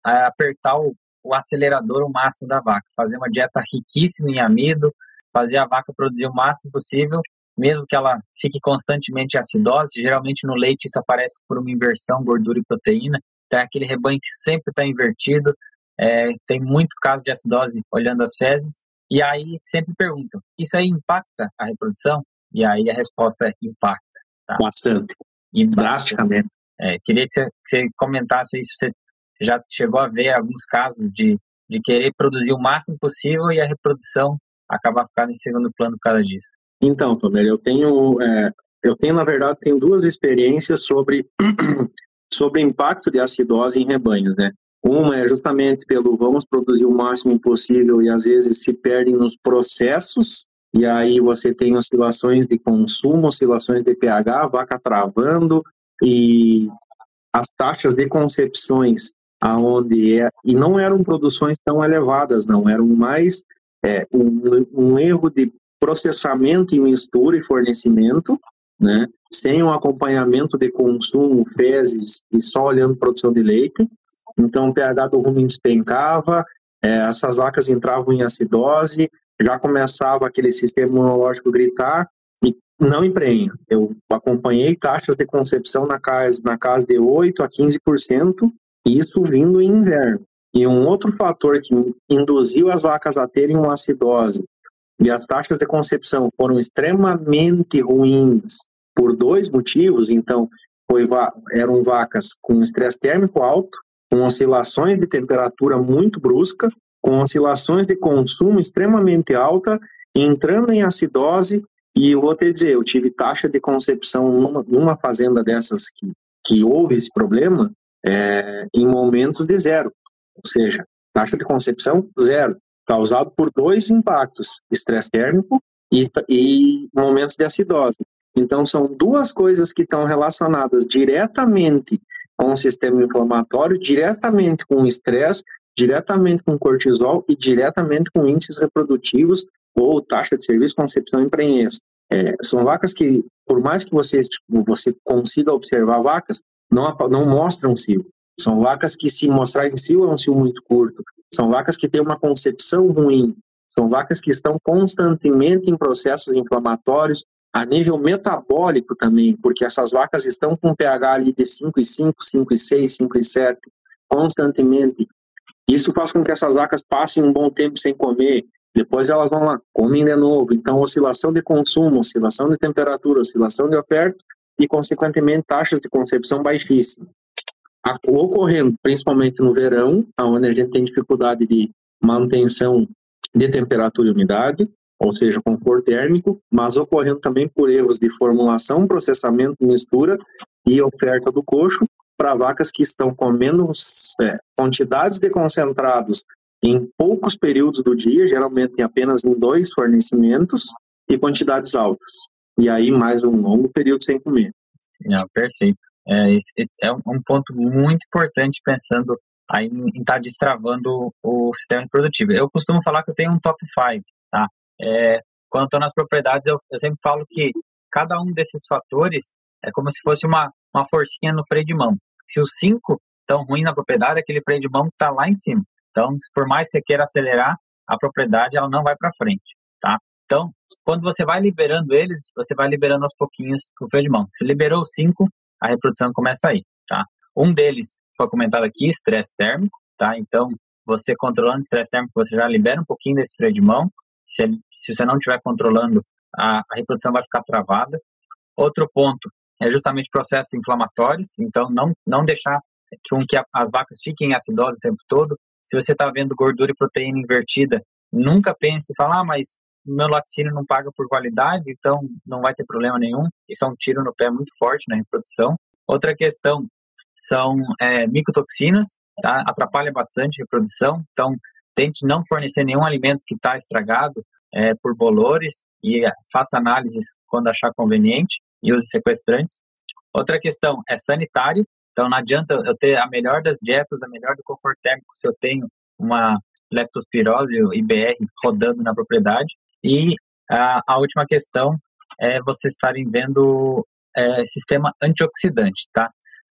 é, apertar o, o acelerador o máximo da vaca, fazer uma dieta riquíssima em amido, fazer a vaca produzir o máximo possível, mesmo que ela fique constantemente acidose. Geralmente no leite isso aparece por uma inversão gordura e proteína. Então é aquele rebanho que sempre está invertido, é, tem muito caso de acidose olhando as fezes, e aí sempre perguntam, isso aí impacta a reprodução? E aí a resposta é impacta. Tá? Bastante. E Drasticamente. É, queria que você, que você comentasse se você já chegou a ver alguns casos de, de querer produzir o máximo possível e a reprodução acabar ficando em segundo plano por causa disso? Então, Tomer, eu tenho, é, eu tenho na verdade, tenho duas experiências sobre sobre impacto de acidose em rebanhos, né? Uma é justamente pelo vamos produzir o máximo possível e às vezes se perdem nos processos e aí você tem oscilações de consumo, oscilações de pH, vaca travando e as taxas de concepções aonde é, e não eram produções tão elevadas, não eram mais é, um, um erro de processamento e mistura e fornecimento, né, sem um acompanhamento de consumo, fezes e só olhando produção de leite. Então o pH do rumen despencava, é, essas vacas entravam em acidose, já começava aquele sistema imunológico gritar e não emprenha. Eu acompanhei taxas de concepção na casa, na casa de 8 a 15%, isso vindo em inverno. E um outro fator que induziu as vacas a terem uma acidose e as taxas de concepção foram extremamente ruins por dois motivos. Então, foi, eram vacas com estresse térmico alto, com oscilações de temperatura muito brusca, com oscilações de consumo extremamente alta, entrando em acidose. E eu vou te dizer, eu tive taxa de concepção numa, numa fazenda dessas que, que houve esse problema é, em momentos de zero. Ou seja, taxa de concepção zero, causado por dois impactos, estresse térmico e, e momentos de acidose. Então, são duas coisas que estão relacionadas diretamente com o sistema inflamatório, diretamente com o estresse, diretamente com cortisol e diretamente com índices reprodutivos ou taxa de serviço, concepção e prenhez. É, são vacas que, por mais que você, você consiga observar vacas, não, não mostram cio. São vacas que, se mostrarem cio, é um cio muito curto. São vacas que têm uma concepção ruim. São vacas que estão constantemente em processos inflamatórios, a nível metabólico também, porque essas vacas estão com pH ali de 5,5, 5,6, 5,7 constantemente. Isso faz com que essas vacas passem um bom tempo sem comer, depois elas vão lá, comem de novo. Então, oscilação de consumo, oscilação de temperatura, oscilação de oferta e, consequentemente, taxas de concepção baixíssimas. Ocorrendo principalmente no verão, onde a gente tem dificuldade de manutenção de temperatura e umidade, ou seja, conforto térmico, mas ocorrendo também por erros de formulação, processamento, mistura e oferta do coxo para vacas que estão comendo é, quantidades de concentrados em poucos períodos do dia, geralmente em apenas em dois fornecimentos, e quantidades altas. E aí mais um longo período sem comer. Perfeito. É, esse é um ponto muito importante pensando aí em estar tá destravando o sistema reprodutivo. Eu costumo falar que eu tenho um top 5, tá? É, quando estou nas propriedades, eu, eu, sempre falo que cada um desses fatores é como se fosse uma, uma forcinha no freio de mão. Se os cinco estão ruins na propriedade, aquele freio de mão está lá em cima. Então, por mais que você queira acelerar, a propriedade ela não vai para frente, tá? Então, quando você vai liberando eles, você vai liberando aos pouquinhos o freio de mão. Se liberou cinco, a reprodução começa aí, tá? Um deles foi comentado aqui, estresse térmico, tá? Então, você controlando o estresse térmico, você já libera um pouquinho desse freio de mão, se, se você não estiver controlando, a, a reprodução vai ficar travada. Outro ponto é justamente processos inflamatórios, então não, não deixar com que a, as vacas fiquem em acidose o tempo todo. Se você está vendo gordura e proteína invertida, nunca pense e fala, ah, mas meu laticínio não paga por qualidade, então não vai ter problema nenhum. Isso é um tiro no pé muito forte na reprodução. Outra questão são é, micotoxinas, tá? atrapalha bastante a reprodução, então tente não fornecer nenhum alimento que está estragado é, por bolores e faça análises quando achar conveniente e use sequestrantes. Outra questão é sanitário, então não adianta eu ter a melhor das dietas, a melhor do conforto térmico se eu tenho uma leptospirose, IBR, rodando na propriedade. E a, a última questão é vocês estarem vendo é, sistema antioxidante, tá?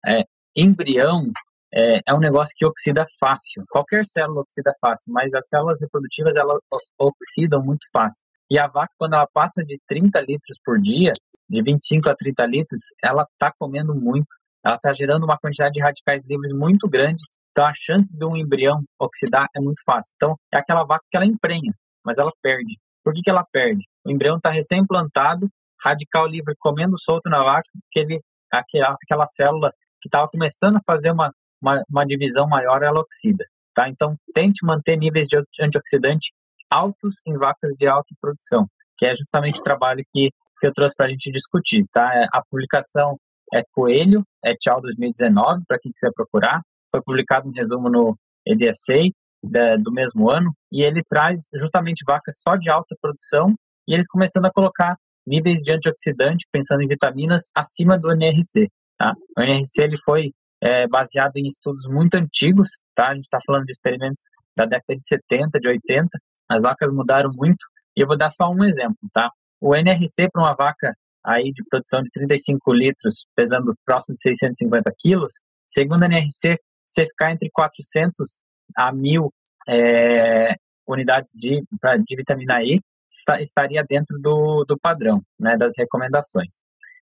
É, embrião é, é, um negócio que oxida fácil. Qualquer célula oxida fácil, mas as células reprodutivas elas oxidam muito fácil. E a vaca, quando ela passa de 30 litros por dia, de 25 a 30 litros, ela está comendo muito. Ela está gerando uma quantidade de radicais livres muito grande. Então, a chance de um embrião oxidar é muito fácil. Então, é aquela vaca que ela emprenha, mas ela perde. Por que, que ela perde? O embrião está recém-plantado, radical livre comendo solto na vaca, aquele, aquela, aquela célula que estava começando a fazer uma uma, uma divisão maior, ela oxida. tá? Então, tente manter níveis de antioxidante altos em vacas de alta produção, que é justamente o trabalho que, que eu trouxe para a gente discutir, tá? É, a publicação é Coelho, é Tchau 2019, para quem quiser procurar. Foi publicado um resumo no EDSA da, do mesmo ano, e ele traz justamente vacas só de alta produção, e eles começando a colocar níveis de antioxidante, pensando em vitaminas, acima do NRC. Tá? O NRC ele foi é, baseado em estudos muito antigos, tá? a gente está falando de experimentos da década de 70, de 80, as vacas mudaram muito, e eu vou dar só um exemplo. Tá? O NRC para uma vaca aí de produção de 35 litros, pesando próximo de 650 quilos, segundo a NRC, você ficar entre 400 a 1000 é, unidades de, de vitamina E, está, estaria dentro do, do padrão, né, das recomendações.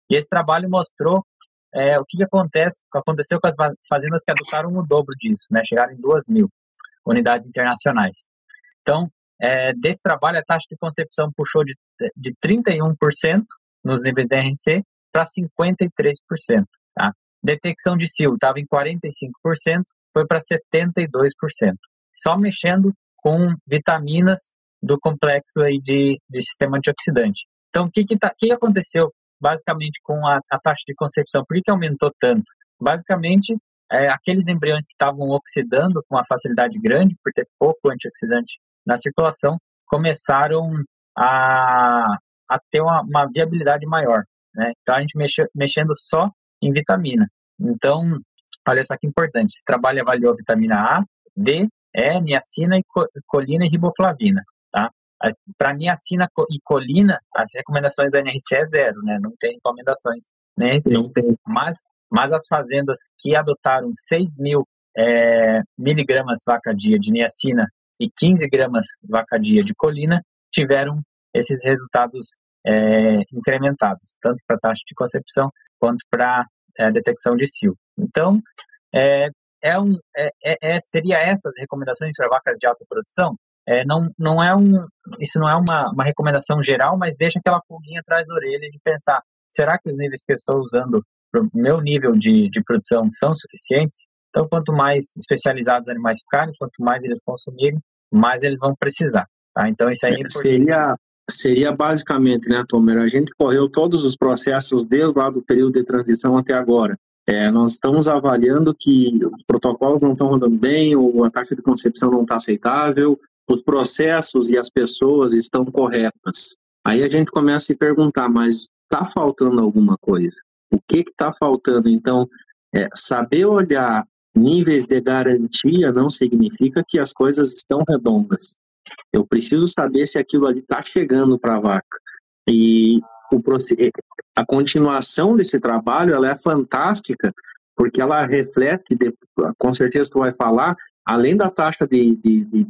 E esse trabalho mostrou é, o que, que acontece, aconteceu com as fazendas que adotaram o dobro disso, né, chegaram em 2 mil unidades internacionais. Então, é, desse trabalho, a taxa de concepção puxou de, de 31% nos níveis de RNC para 53%. Tá? Detecção de cio estava em 45%, foi para 72%. Só mexendo com vitaminas do complexo aí de, de sistema antioxidante. Então, o que, que, tá, que aconteceu basicamente com a, a, taxa de concepção? Por que, que aumentou tanto? Basicamente, é, aqueles embriões que estavam oxidando com uma facilidade grande, por ter pouco antioxidante na circulação, começaram a, a ter uma, uma viabilidade maior. Né? Então, a gente mexe, mexendo só em vitamina. Então, olha só que importante, esse trabalho avaliou vitamina A, D, E, niacina, e colina e riboflavina. Tá? Para niacina e colina, as recomendações da NRC é zero, né? não tem recomendações NRC. Não tem. Mas, mas as fazendas que adotaram 6 mil é, miligramas vaca dia de niacina e 15 gramas vaca dia de colina tiveram esses resultados é, incrementados, tanto para taxa de concepção quanto para é, detecção de cio. Então, é, é um, é, é seria essas recomendações para vacas de alta produção? É, não, não é um, isso não é uma, uma recomendação geral, mas deixa aquela pulguinha atrás da orelha de pensar, será que os níveis que eu estou usando para o meu nível de, de produção são suficientes? Então, quanto mais especializados os animais ficarem, quanto mais eles consumirem, mais eles vão precisar. Tá? Então, isso aí é, é seria, seria basicamente, né, Tomer, a gente correu todos os processos desde lá do período de transição até agora. É, nós estamos avaliando que os protocolos não estão rodando bem, ou a taxa de concepção não está aceitável, os processos e as pessoas estão corretas. Aí a gente começa a se perguntar, mas está faltando alguma coisa? O que está faltando? Então, é, saber olhar níveis de garantia não significa que as coisas estão redondas. Eu preciso saber se aquilo ali está chegando para a vaca. E o, a continuação desse trabalho ela é fantástica, porque ela reflete, com certeza tu vai falar, além da taxa de, de, de,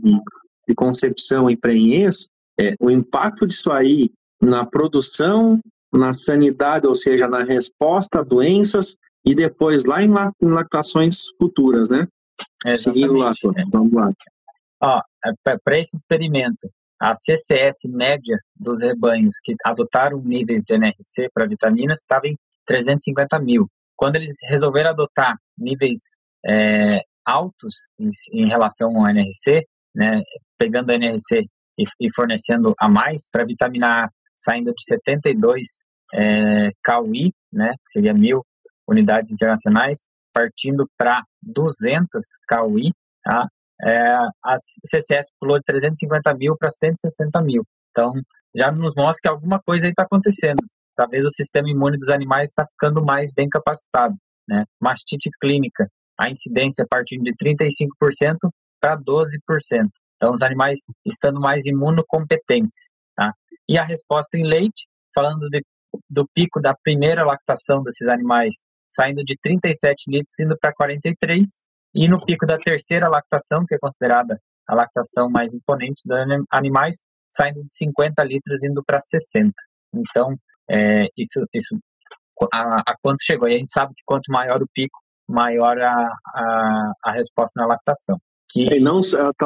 de concepção e prenhez, é, o impacto disso aí na produção, na sanidade, ou seja, na resposta a doenças e depois lá em lactações futuras, né? É, Seguindo lá, vamos lá. Ó, é, para esse experimento, a CCS média dos rebanhos que adotaram níveis de NRC para vitaminas estava em 350 mil. Quando eles resolveram adotar níveis é, altos em, em, relação ao NRC, né, pegando a NRC e, e fornecendo a mais para vitamina A, saindo de 72 é, KUI, né, que seria mil unidades internacionais, partindo para 200 KUI, tá? é, a CCS pulou de 350 mil para 160 mil. Então, já nos mostra que alguma coisa está acontecendo. Talvez o sistema imune dos animais está ficando mais bem capacitado. Né? Mastite clínica, a incidência partindo de 35% para 12%. Então, os animais estando mais imunocompetentes. Tá? E a resposta em leite, falando de, do pico da primeira lactação desses animais, saindo de 37 litros, indo para 43, e no pico da terceira lactação, que é considerada a lactação mais imponente dos animais, saindo de 50 litros indo para 60. Então, é, isso, isso a, a, quanto chegou. E a gente sabe que quanto maior o pico, maior a, a, a resposta na lactação. Que... E, não,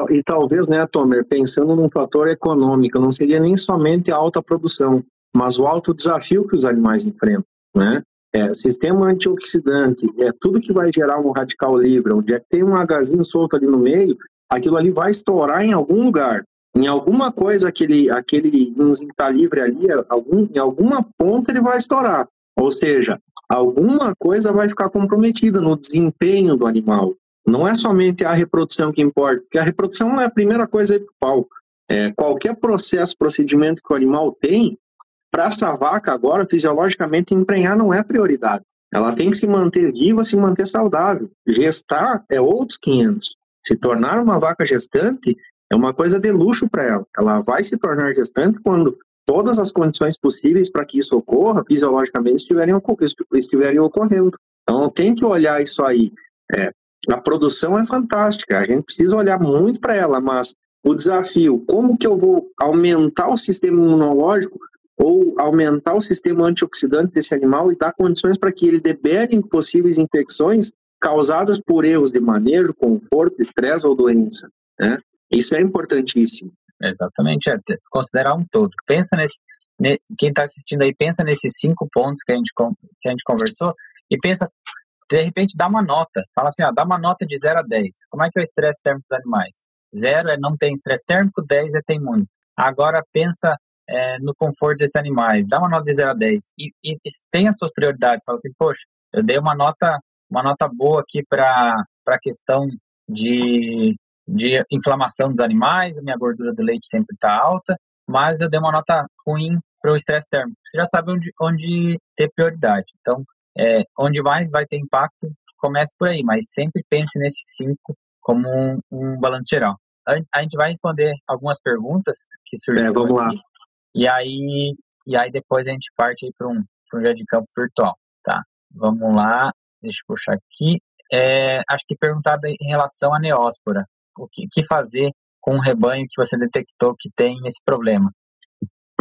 e talvez, né, Tomer, pensando num fator econômico, não seria nem somente a alta produção, mas o alto desafio que os animais enfrentam, né? É, sistema antioxidante, é tudo que vai gerar um radical livre, onde é que tem um Hzinho solto ali no meio, aquilo ali vai estourar em algum lugar. Em alguma coisa, aquele, aquele que está livre ali, algum, em alguma ponta ele vai estourar. Ou seja, alguma coisa vai ficar comprometida no desempenho do animal. Não é somente a reprodução que importa, porque a reprodução é a primeira coisa do palco. É, qualquer processo, procedimento que o animal tem, para essa vaca agora, fisiologicamente, emprenhar não é prioridade. Ela tem que se manter viva, se manter saudável. Gestar é outros 500. Se tornar uma vaca gestante é uma coisa de luxo para ela. Ela vai se tornar gestante quando todas as condições possíveis para que isso ocorra, fisiologicamente, estiverem, estiverem ocorrendo. Então, tem que olhar isso aí. É, a produção é fantástica, a gente precisa olhar muito para ela, mas o desafio, como que eu vou aumentar o sistema imunológico ou aumentar o sistema antioxidante desse animal e dar condições para que ele debere possíveis infecções causadas por erros de manejo, conforto, estresse ou doença. Né? Isso é importantíssimo. Exatamente, é considerar um todo. Pensa nesse, quem está assistindo aí, pensa nesses cinco pontos que a gente, que a gente conversou e pensa, de repente, dá uma nota. Fala assim, ó, dá uma nota de 0 a 10. Como é que é o estresse térmico dos animais? 0 é não tem estresse térmico, 10 é tem muito. Agora pensa é, no conforto desses animais. Dá uma nota de 0 a 10 e, e, tem as suas prioridades. Fala assim, poxa, eu dei uma nota, uma nota boa aqui para a questão de, de inflamação dos animais, a minha gordura do leite sempre está alta, mas eu dei uma nota ruim para o estresse térmico. Você já sabe onde, onde ter prioridade. Então, é, onde mais vai ter impacto, comece por aí, mas sempre pense nesses cinco como um, um balanço geral. A, a, gente vai responder algumas perguntas que surgiram. É, vamos aqui. lá. E aí, e aí depois a gente parte para um, um dia de campo virtual, tá? Vamos lá, deixa eu puxar aqui. É, acho que perguntada em relação à neóspora. O que, que fazer com um rebanho que você detectou que tem esse problema?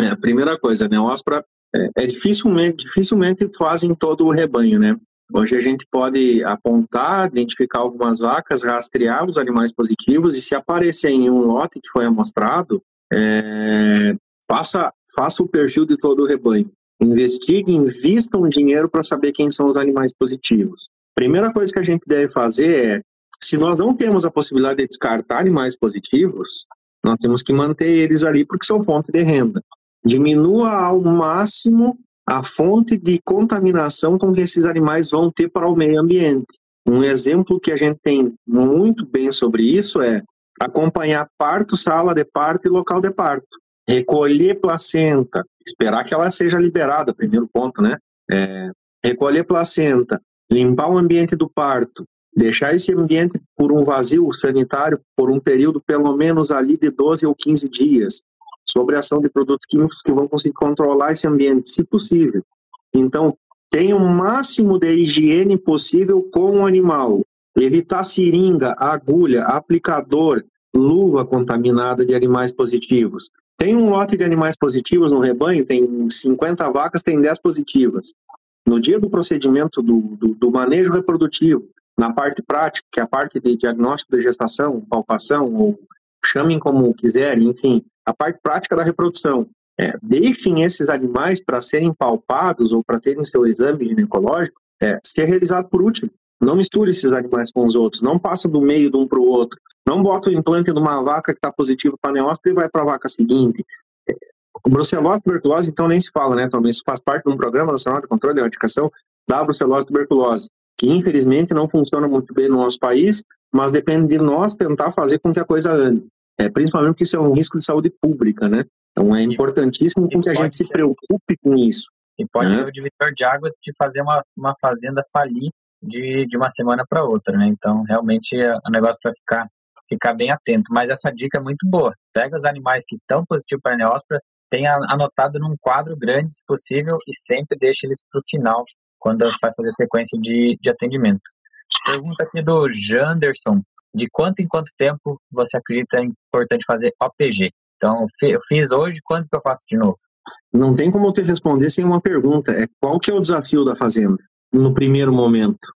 É, a primeira coisa, a neóspora é, é dificilmente, dificilmente fazem todo o rebanho, né? Hoje a gente pode apontar, identificar algumas vacas, rastrear os animais positivos e se aparecer em um lote que foi amostrado, é, Faça, faça o perfil de todo o rebanho. Investigue, invista um dinheiro para saber quem são os animais positivos. Primeira coisa que a gente deve fazer é, se nós não temos a possibilidade de descartar animais positivos, nós temos que manter eles ali porque são fonte de renda. Diminua ao máximo a fonte de contaminação com que esses animais vão ter para o meio ambiente. Um exemplo que a gente tem muito bem sobre isso é acompanhar parto, sala de parto e local de parto recolher placenta, esperar que ela seja liberada, primeiro ponto, né? É, recolher placenta, limpar o ambiente do parto, deixar esse ambiente por um vazio sanitário por um período pelo menos ali de 12 ou 15 dias, sobre a ação de produtos químicos que vão conseguir controlar esse ambiente, se possível. Então, tenha o máximo de higiene possível com o animal. Evitar seringa, agulha, aplicador, luva contaminada de animais positivos. Tem um lote de animais positivos no rebanho, tem 50 vacas, tem 10 positivas. No dia do procedimento do, do, do manejo reprodutivo, na parte prática, que é a parte de diagnóstico de gestação, palpação, ou chamem como quiserem, enfim, a parte prática da reprodução. É, deixem esses animais para serem palpados ou para terem seu exame ginecológico é, ser realizado por último. Não misture esses animais com os outros, não passa do meio de um para o outro. Não bota o implante numa vaca que está positiva para neóspora e vai para a vaca seguinte. O brucelose tuberculose, então, nem se fala, né, Tom? Isso faz parte de um programa nacional de controle e erradicação da brucelose tuberculose, que infelizmente não funciona muito bem no nosso país, mas depende de nós tentar fazer com que a coisa ande. É, principalmente porque isso é um risco de saúde pública, né? Então é importantíssimo que a gente se preocupe com isso. E pode né? ser o divisor de águas de fazer uma, uma fazenda falir de, de uma semana para outra, né? Então, realmente, é um negócio para ficar ficar bem atento. Mas essa dica é muito boa. Pega os animais que estão positivos para a neóspora, tenha anotado num quadro grande, se possível, e sempre deixe eles para o final, quando você vai fazer sequência de, de atendimento. Pergunta aqui do Janderson. De quanto em quanto tempo você acredita é importante fazer OPG? Então, eu fiz hoje, quanto que eu faço de novo? Não tem como eu te responder sem uma pergunta. É qual que é o desafio da fazenda no primeiro momento?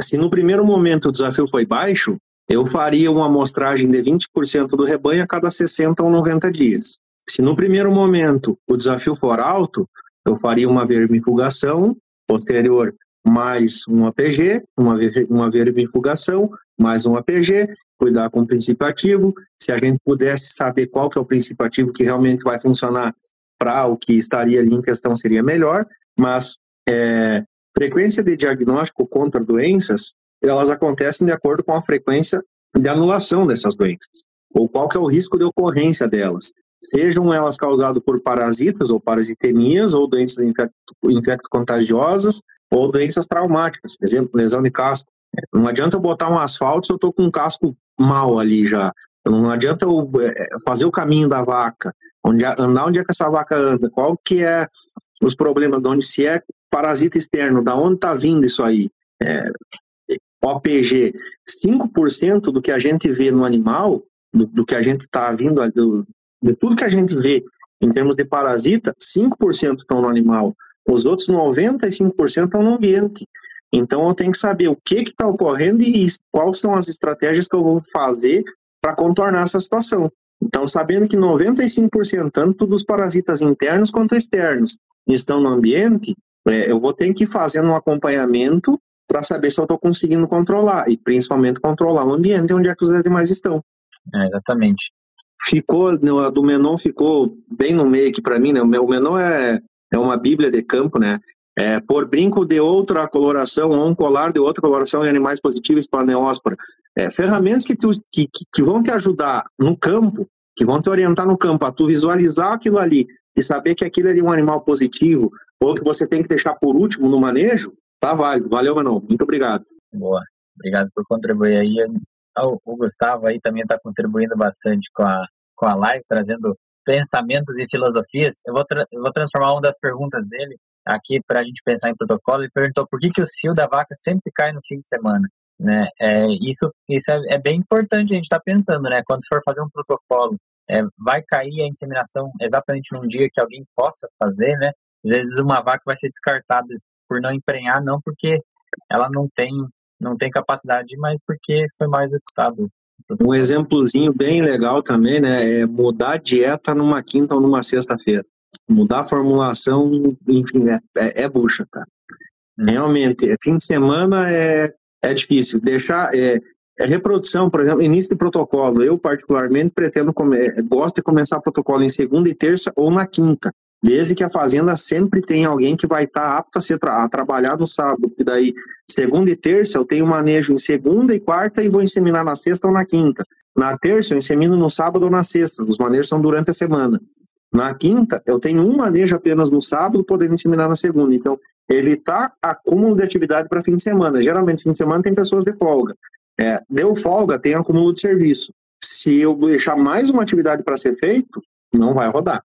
Se no primeiro momento o desafio foi baixo, eu faria uma amostragem de 20% do rebanho a cada 60 ou 90 dias. Se no primeiro momento o desafio for alto, eu faria uma vermifugação, posterior mais um APG, uma, uma vermifugação, mais um APG, cuidar com o princípio ativo. Se a gente pudesse saber qual que é o princípio ativo que realmente vai funcionar para o que estaria ali em questão, seria melhor. Mas é, frequência de diagnóstico contra doenças, elas acontecem de acordo com a frequência de anulação dessas doenças, ou qual que é o risco de ocorrência delas. Sejam elas causadas por parasitas ou parasitemias, ou doenças infecto-contagiosas, ou doenças traumáticas, exemplo, lesão de casco. Não adianta eu botar um asfalto se eu estou com um casco mal ali já. Não adianta eu é, fazer o caminho da vaca, onde, andar onde é que essa vaca anda, qual que é os problemas, de onde se é parasita externo, da onde está vindo isso aí. É, OPG, 5% do que a gente vê no animal, do, do que a gente está vindo, do, de tudo que a gente vê em termos de parasita, 5% estão no animal. Os outros 95% estão no ambiente. Então eu tenho que saber o que está ocorrendo e quais são as estratégias que eu vou fazer para contornar essa situação. Então, sabendo que 95%, tanto dos parasitas internos quanto externos, estão no ambiente, é, eu vou ter que ir fazendo um acompanhamento para saber se eu estou conseguindo controlar, e principalmente controlar o ambiente onde é que os animais estão. É, exatamente. Ficou, do Menon ficou bem no meio aqui para mim, né? O Menon é, é uma bíblia de campo, né? É, por brinco de outra coloração ou um colar de outra coloração em animais positivos para a neóspora. É, ferramentas que, tu, que, que, vão te ajudar no campo, que vão te orientar no campo, a tu visualizar aquilo ali e saber que aquilo é um animal positivo ou que você tem que deixar por último no manejo, tá válido. Valeu, Manon. Muito obrigado. Boa. Obrigado por contribuir aí. O Gustavo aí também está contribuindo bastante com a, com a live, trazendo pensamentos e filosofias. Eu vou, eu vou transformar uma das perguntas dele aqui para a gente pensar em protocolo. Ele perguntou por que, que o cio da vaca sempre cai no fim de semana. Né? É, isso isso é, é, bem importante a gente estar tá pensando, né? Quando for fazer um protocolo, é, vai cair a inseminação exatamente num dia que alguém possa fazer, né? Às vezes uma vaca vai ser descartada por não emprenhar, não porque ela não tem não tem capacidade, mas porque foi mais executado um exemplozinho bem legal também, né, é mudar a dieta numa quinta ou numa sexta-feira. Mudar a formulação, enfim, é, é, é bucha, cara. Realmente, é, fim de semana é, é difícil. Deixar, é, é reprodução, por exemplo, início de protocolo. Eu, particularmente, pretendo, come, gosto de começar protocolo em segunda e terça ou na quinta. Desde que a fazenda sempre tem alguém que vai estar tá apto a, ser tra a trabalhar no sábado, porque daí segunda e terça eu tenho manejo em segunda e quarta e vou inseminar na sexta ou na quinta. Na terça eu insemino no sábado ou na sexta, os manejos são durante a semana. Na quinta eu tenho um manejo apenas no sábado, podendo inseminar na segunda. Então, evitar acúmulo de atividade para fim de semana. Geralmente, fim de semana tem pessoas de folga. É, deu folga, tem acúmulo de serviço. Se eu deixar mais uma atividade para ser feito, não vai rodar.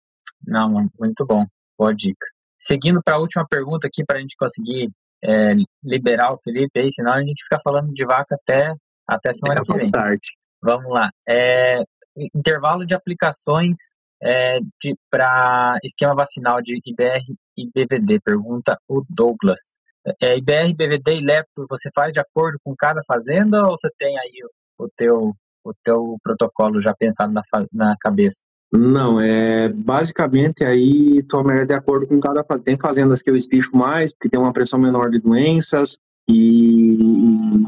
Não, muito bom. Boa dica. Seguindo para a última pergunta aqui, para a gente conseguir é, liberar o Felipe aí, senão a gente fica falando de vaca até, até semana é que vem. Tarde. Vamos lá. É, intervalo de aplicações é, para esquema vacinal de IBR e BVD, pergunta o Douglas. É, IBR, BVD e lepto, você faz de acordo com cada fazenda ou você tem aí o, o teu, o teu protocolo já pensado na, na cabeça? Não, é basicamente aí toma de acordo com cada fazenda. Tem fazendas que eu espicho mais, porque tem uma pressão menor de doenças e,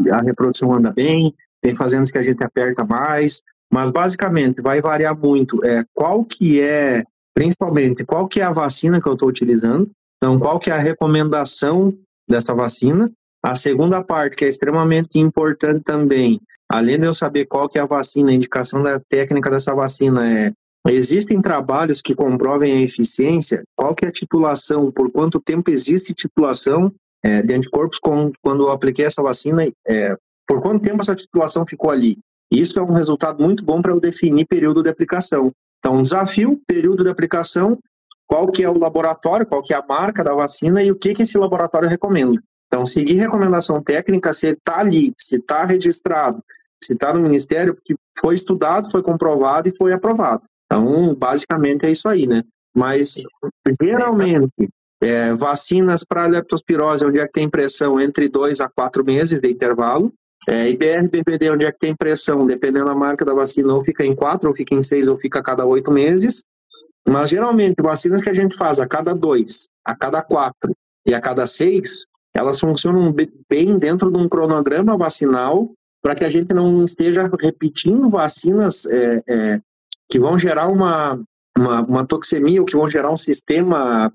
e a reprodução anda bem. Tem fazendas que a gente aperta mais, mas basicamente vai variar muito. É qual que é, principalmente, qual que é a vacina que eu estou utilizando. Então, qual que é a recomendação dessa vacina? A segunda parte, que é extremamente importante também, além de eu saber qual que é a vacina, a indicação da técnica dessa vacina é Existem trabalhos que comprovem a eficiência, qual que é a titulação, por quanto tempo existe titulação é, de anticorpos com, quando eu apliquei essa vacina, é, por quanto tempo essa titulação ficou ali. Isso é um resultado muito bom para eu definir período de aplicação. Então, desafio, período de aplicação, qual que é o laboratório, qual que é a marca da vacina e o que, que esse laboratório recomenda. Então, seguir recomendação técnica, se está ali, se está registrado, se está no Ministério, porque foi estudado, foi comprovado e foi aprovado. Então, basicamente é isso aí, né? Mas, geralmente, é, vacinas para leptospirose, onde é que tem pressão entre 2 a 4 meses de intervalo. É, IBR, BPD, onde é que tem pressão, dependendo da marca da vacina, ou fica em 4, ou fica em 6, ou fica a cada 8 meses. Mas, geralmente, vacinas que a gente faz a cada 2, a cada 4 e a cada 6, elas funcionam bem dentro de um cronograma vacinal para que a gente não esteja repetindo vacinas é, é, que vão gerar uma, uma, uma toxemia ou que vão gerar um sistema,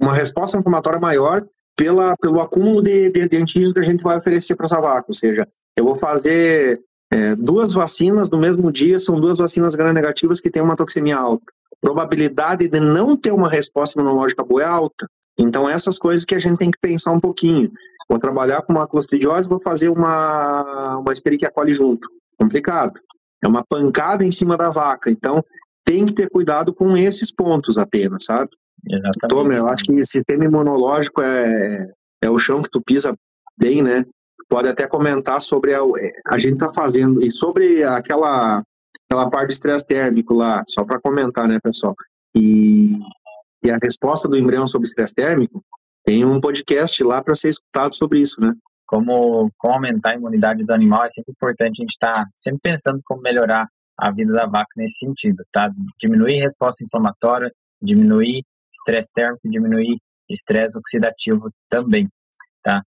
uma resposta inflamatória maior pela, pelo acúmulo de, de, de antígenos que a gente vai oferecer para essa vaca. Ou seja, eu vou fazer é, duas vacinas no mesmo dia, são duas vacinas gram-negativas que têm uma toxemia alta. Probabilidade de não ter uma resposta imunológica boa é alta. Então, essas coisas que a gente tem que pensar um pouquinho. Vou trabalhar com uma clostridiose, vou fazer uma, uma Escherichia coli junto. Complicado. É uma pancada em cima da vaca. Então, tem que ter cuidado com esses pontos apenas, sabe? Exatamente. Tomer, eu acho que sistema imunológico é, é o chão que tu pisa bem, né? Pode até comentar sobre a, a gente tá fazendo e sobre aquela aquela parte de estresse térmico lá, só para comentar, né, pessoal? E, e a resposta do embrião sobre estresse térmico, tem um podcast lá para ser escutado sobre isso, né? Como, como aumentar a imunidade do animal é sempre importante a gente estar tá sempre pensando como melhorar a vida da vaca nesse sentido, tá? Diminuir resposta inflamatória, diminuir estresse térmico, diminuir estresse oxidativo também, tá?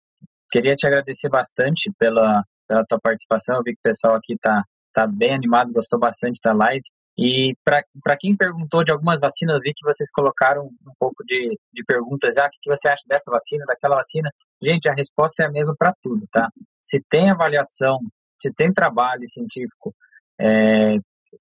Queria te agradecer bastante pela, pela tua participação, eu vi que o pessoal aqui tá, tá bem animado, gostou bastante da live, e para quem perguntou de algumas vacinas, vi que vocês colocaram um pouco de, de perguntas. Ah, o que você acha dessa vacina, daquela vacina? Gente, a resposta é a mesma para tudo, tá? Se tem avaliação, se tem trabalho científico é,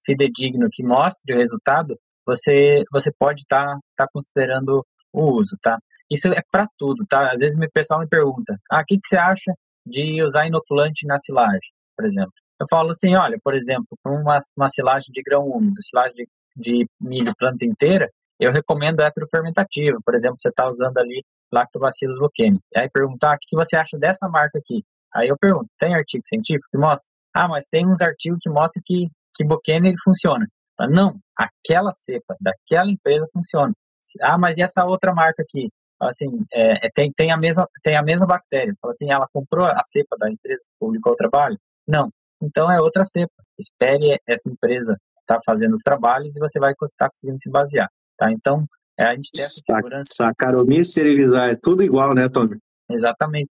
fidedigno que mostre o resultado, você, você pode estar tá, tá considerando o uso, tá? Isso é para tudo, tá? Às vezes o pessoal me pergunta, ah, o que, que você acha de usar inoculante na silagem, por exemplo? Eu falo assim, olha, por exemplo, para uma, uma silagem de grão úmido, silagem de, de milho planta inteira, eu recomendo heterofermentativa. Por exemplo, você está usando ali Lactobacillus bucchani. Aí perguntar, ah, o que você acha dessa marca aqui? Aí eu pergunto, tem artigo científico que mostra? Ah, mas tem uns artigos que mostram que, que bucchani ele funciona. Mas não, aquela cepa daquela empresa funciona. Ah, mas e essa outra marca aqui? Assim, é, é, tem, tem, a mesma, tem a mesma bactéria. Fala assim, ela comprou a cepa da empresa que publicou o trabalho? Não, então é outra cepa. Espere essa empresa estar tá fazendo os trabalhos e você vai estar tá conseguindo se basear. Tá? Então, é, a gente tem essa segurança. Saccharomyces cerevisiae, é tudo igual, né, Tony? Exatamente.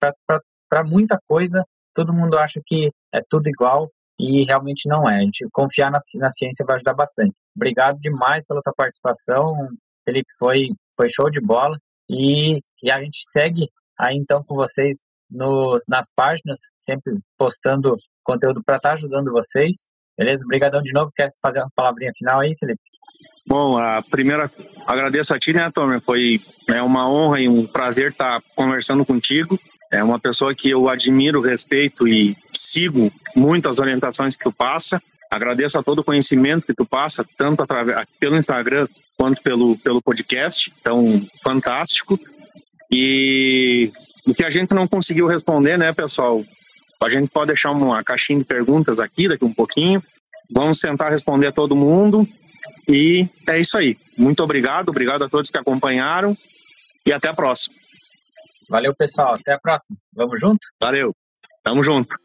Para muita coisa, todo mundo acha que é tudo igual e realmente não é. A gente confiar na, na ciência vai ajudar bastante. Obrigado demais pela tua participação, Felipe. Foi, foi show de bola. E, e a gente segue aí então com vocês nos, nas páginas, sempre postando conteúdo para estar tá ajudando vocês. Beleza? Obrigadão de novo. Quer fazer uma palavrinha final aí, Felipe? Bom, a primeira, agradeço a ti, né, Tomer? Foi é uma honra e um prazer estar tá conversando contigo. É uma pessoa que eu admiro, respeito e sigo muito as orientações que tu passa. Agradeço a todo o conhecimento que tu passa, tanto através, pelo Instagram quanto pelo, pelo podcast. Então, fantástico. E o que a gente não conseguiu responder, né, pessoal? A gente pode deixar uma caixinha de perguntas aqui daqui um pouquinho. Vamos tentar responder a todo mundo. E é isso aí. Muito obrigado, obrigado a todos que acompanharam e até a próxima. Valeu, pessoal. Até a próxima. Vamos junto? Valeu. Tamo junto.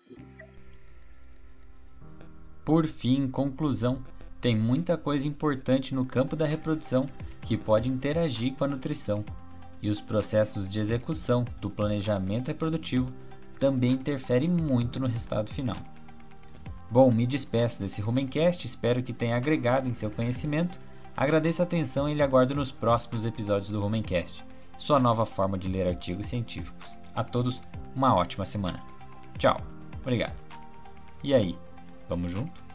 Por fim, conclusão, tem muita coisa importante no campo da reprodução que pode interagir com a nutrição e os processos de execução do planejamento reprodutivo também interferem muito no resultado final. Bom, me despeço desse Rumencast, espero que tenha agregado em seu conhecimento. Agradeço a atenção e lhe aguardo nos próximos episódios do Rumencast, sua nova forma de ler artigos científicos. A todos, uma ótima semana. Tchau, obrigado. E aí, vamos junto?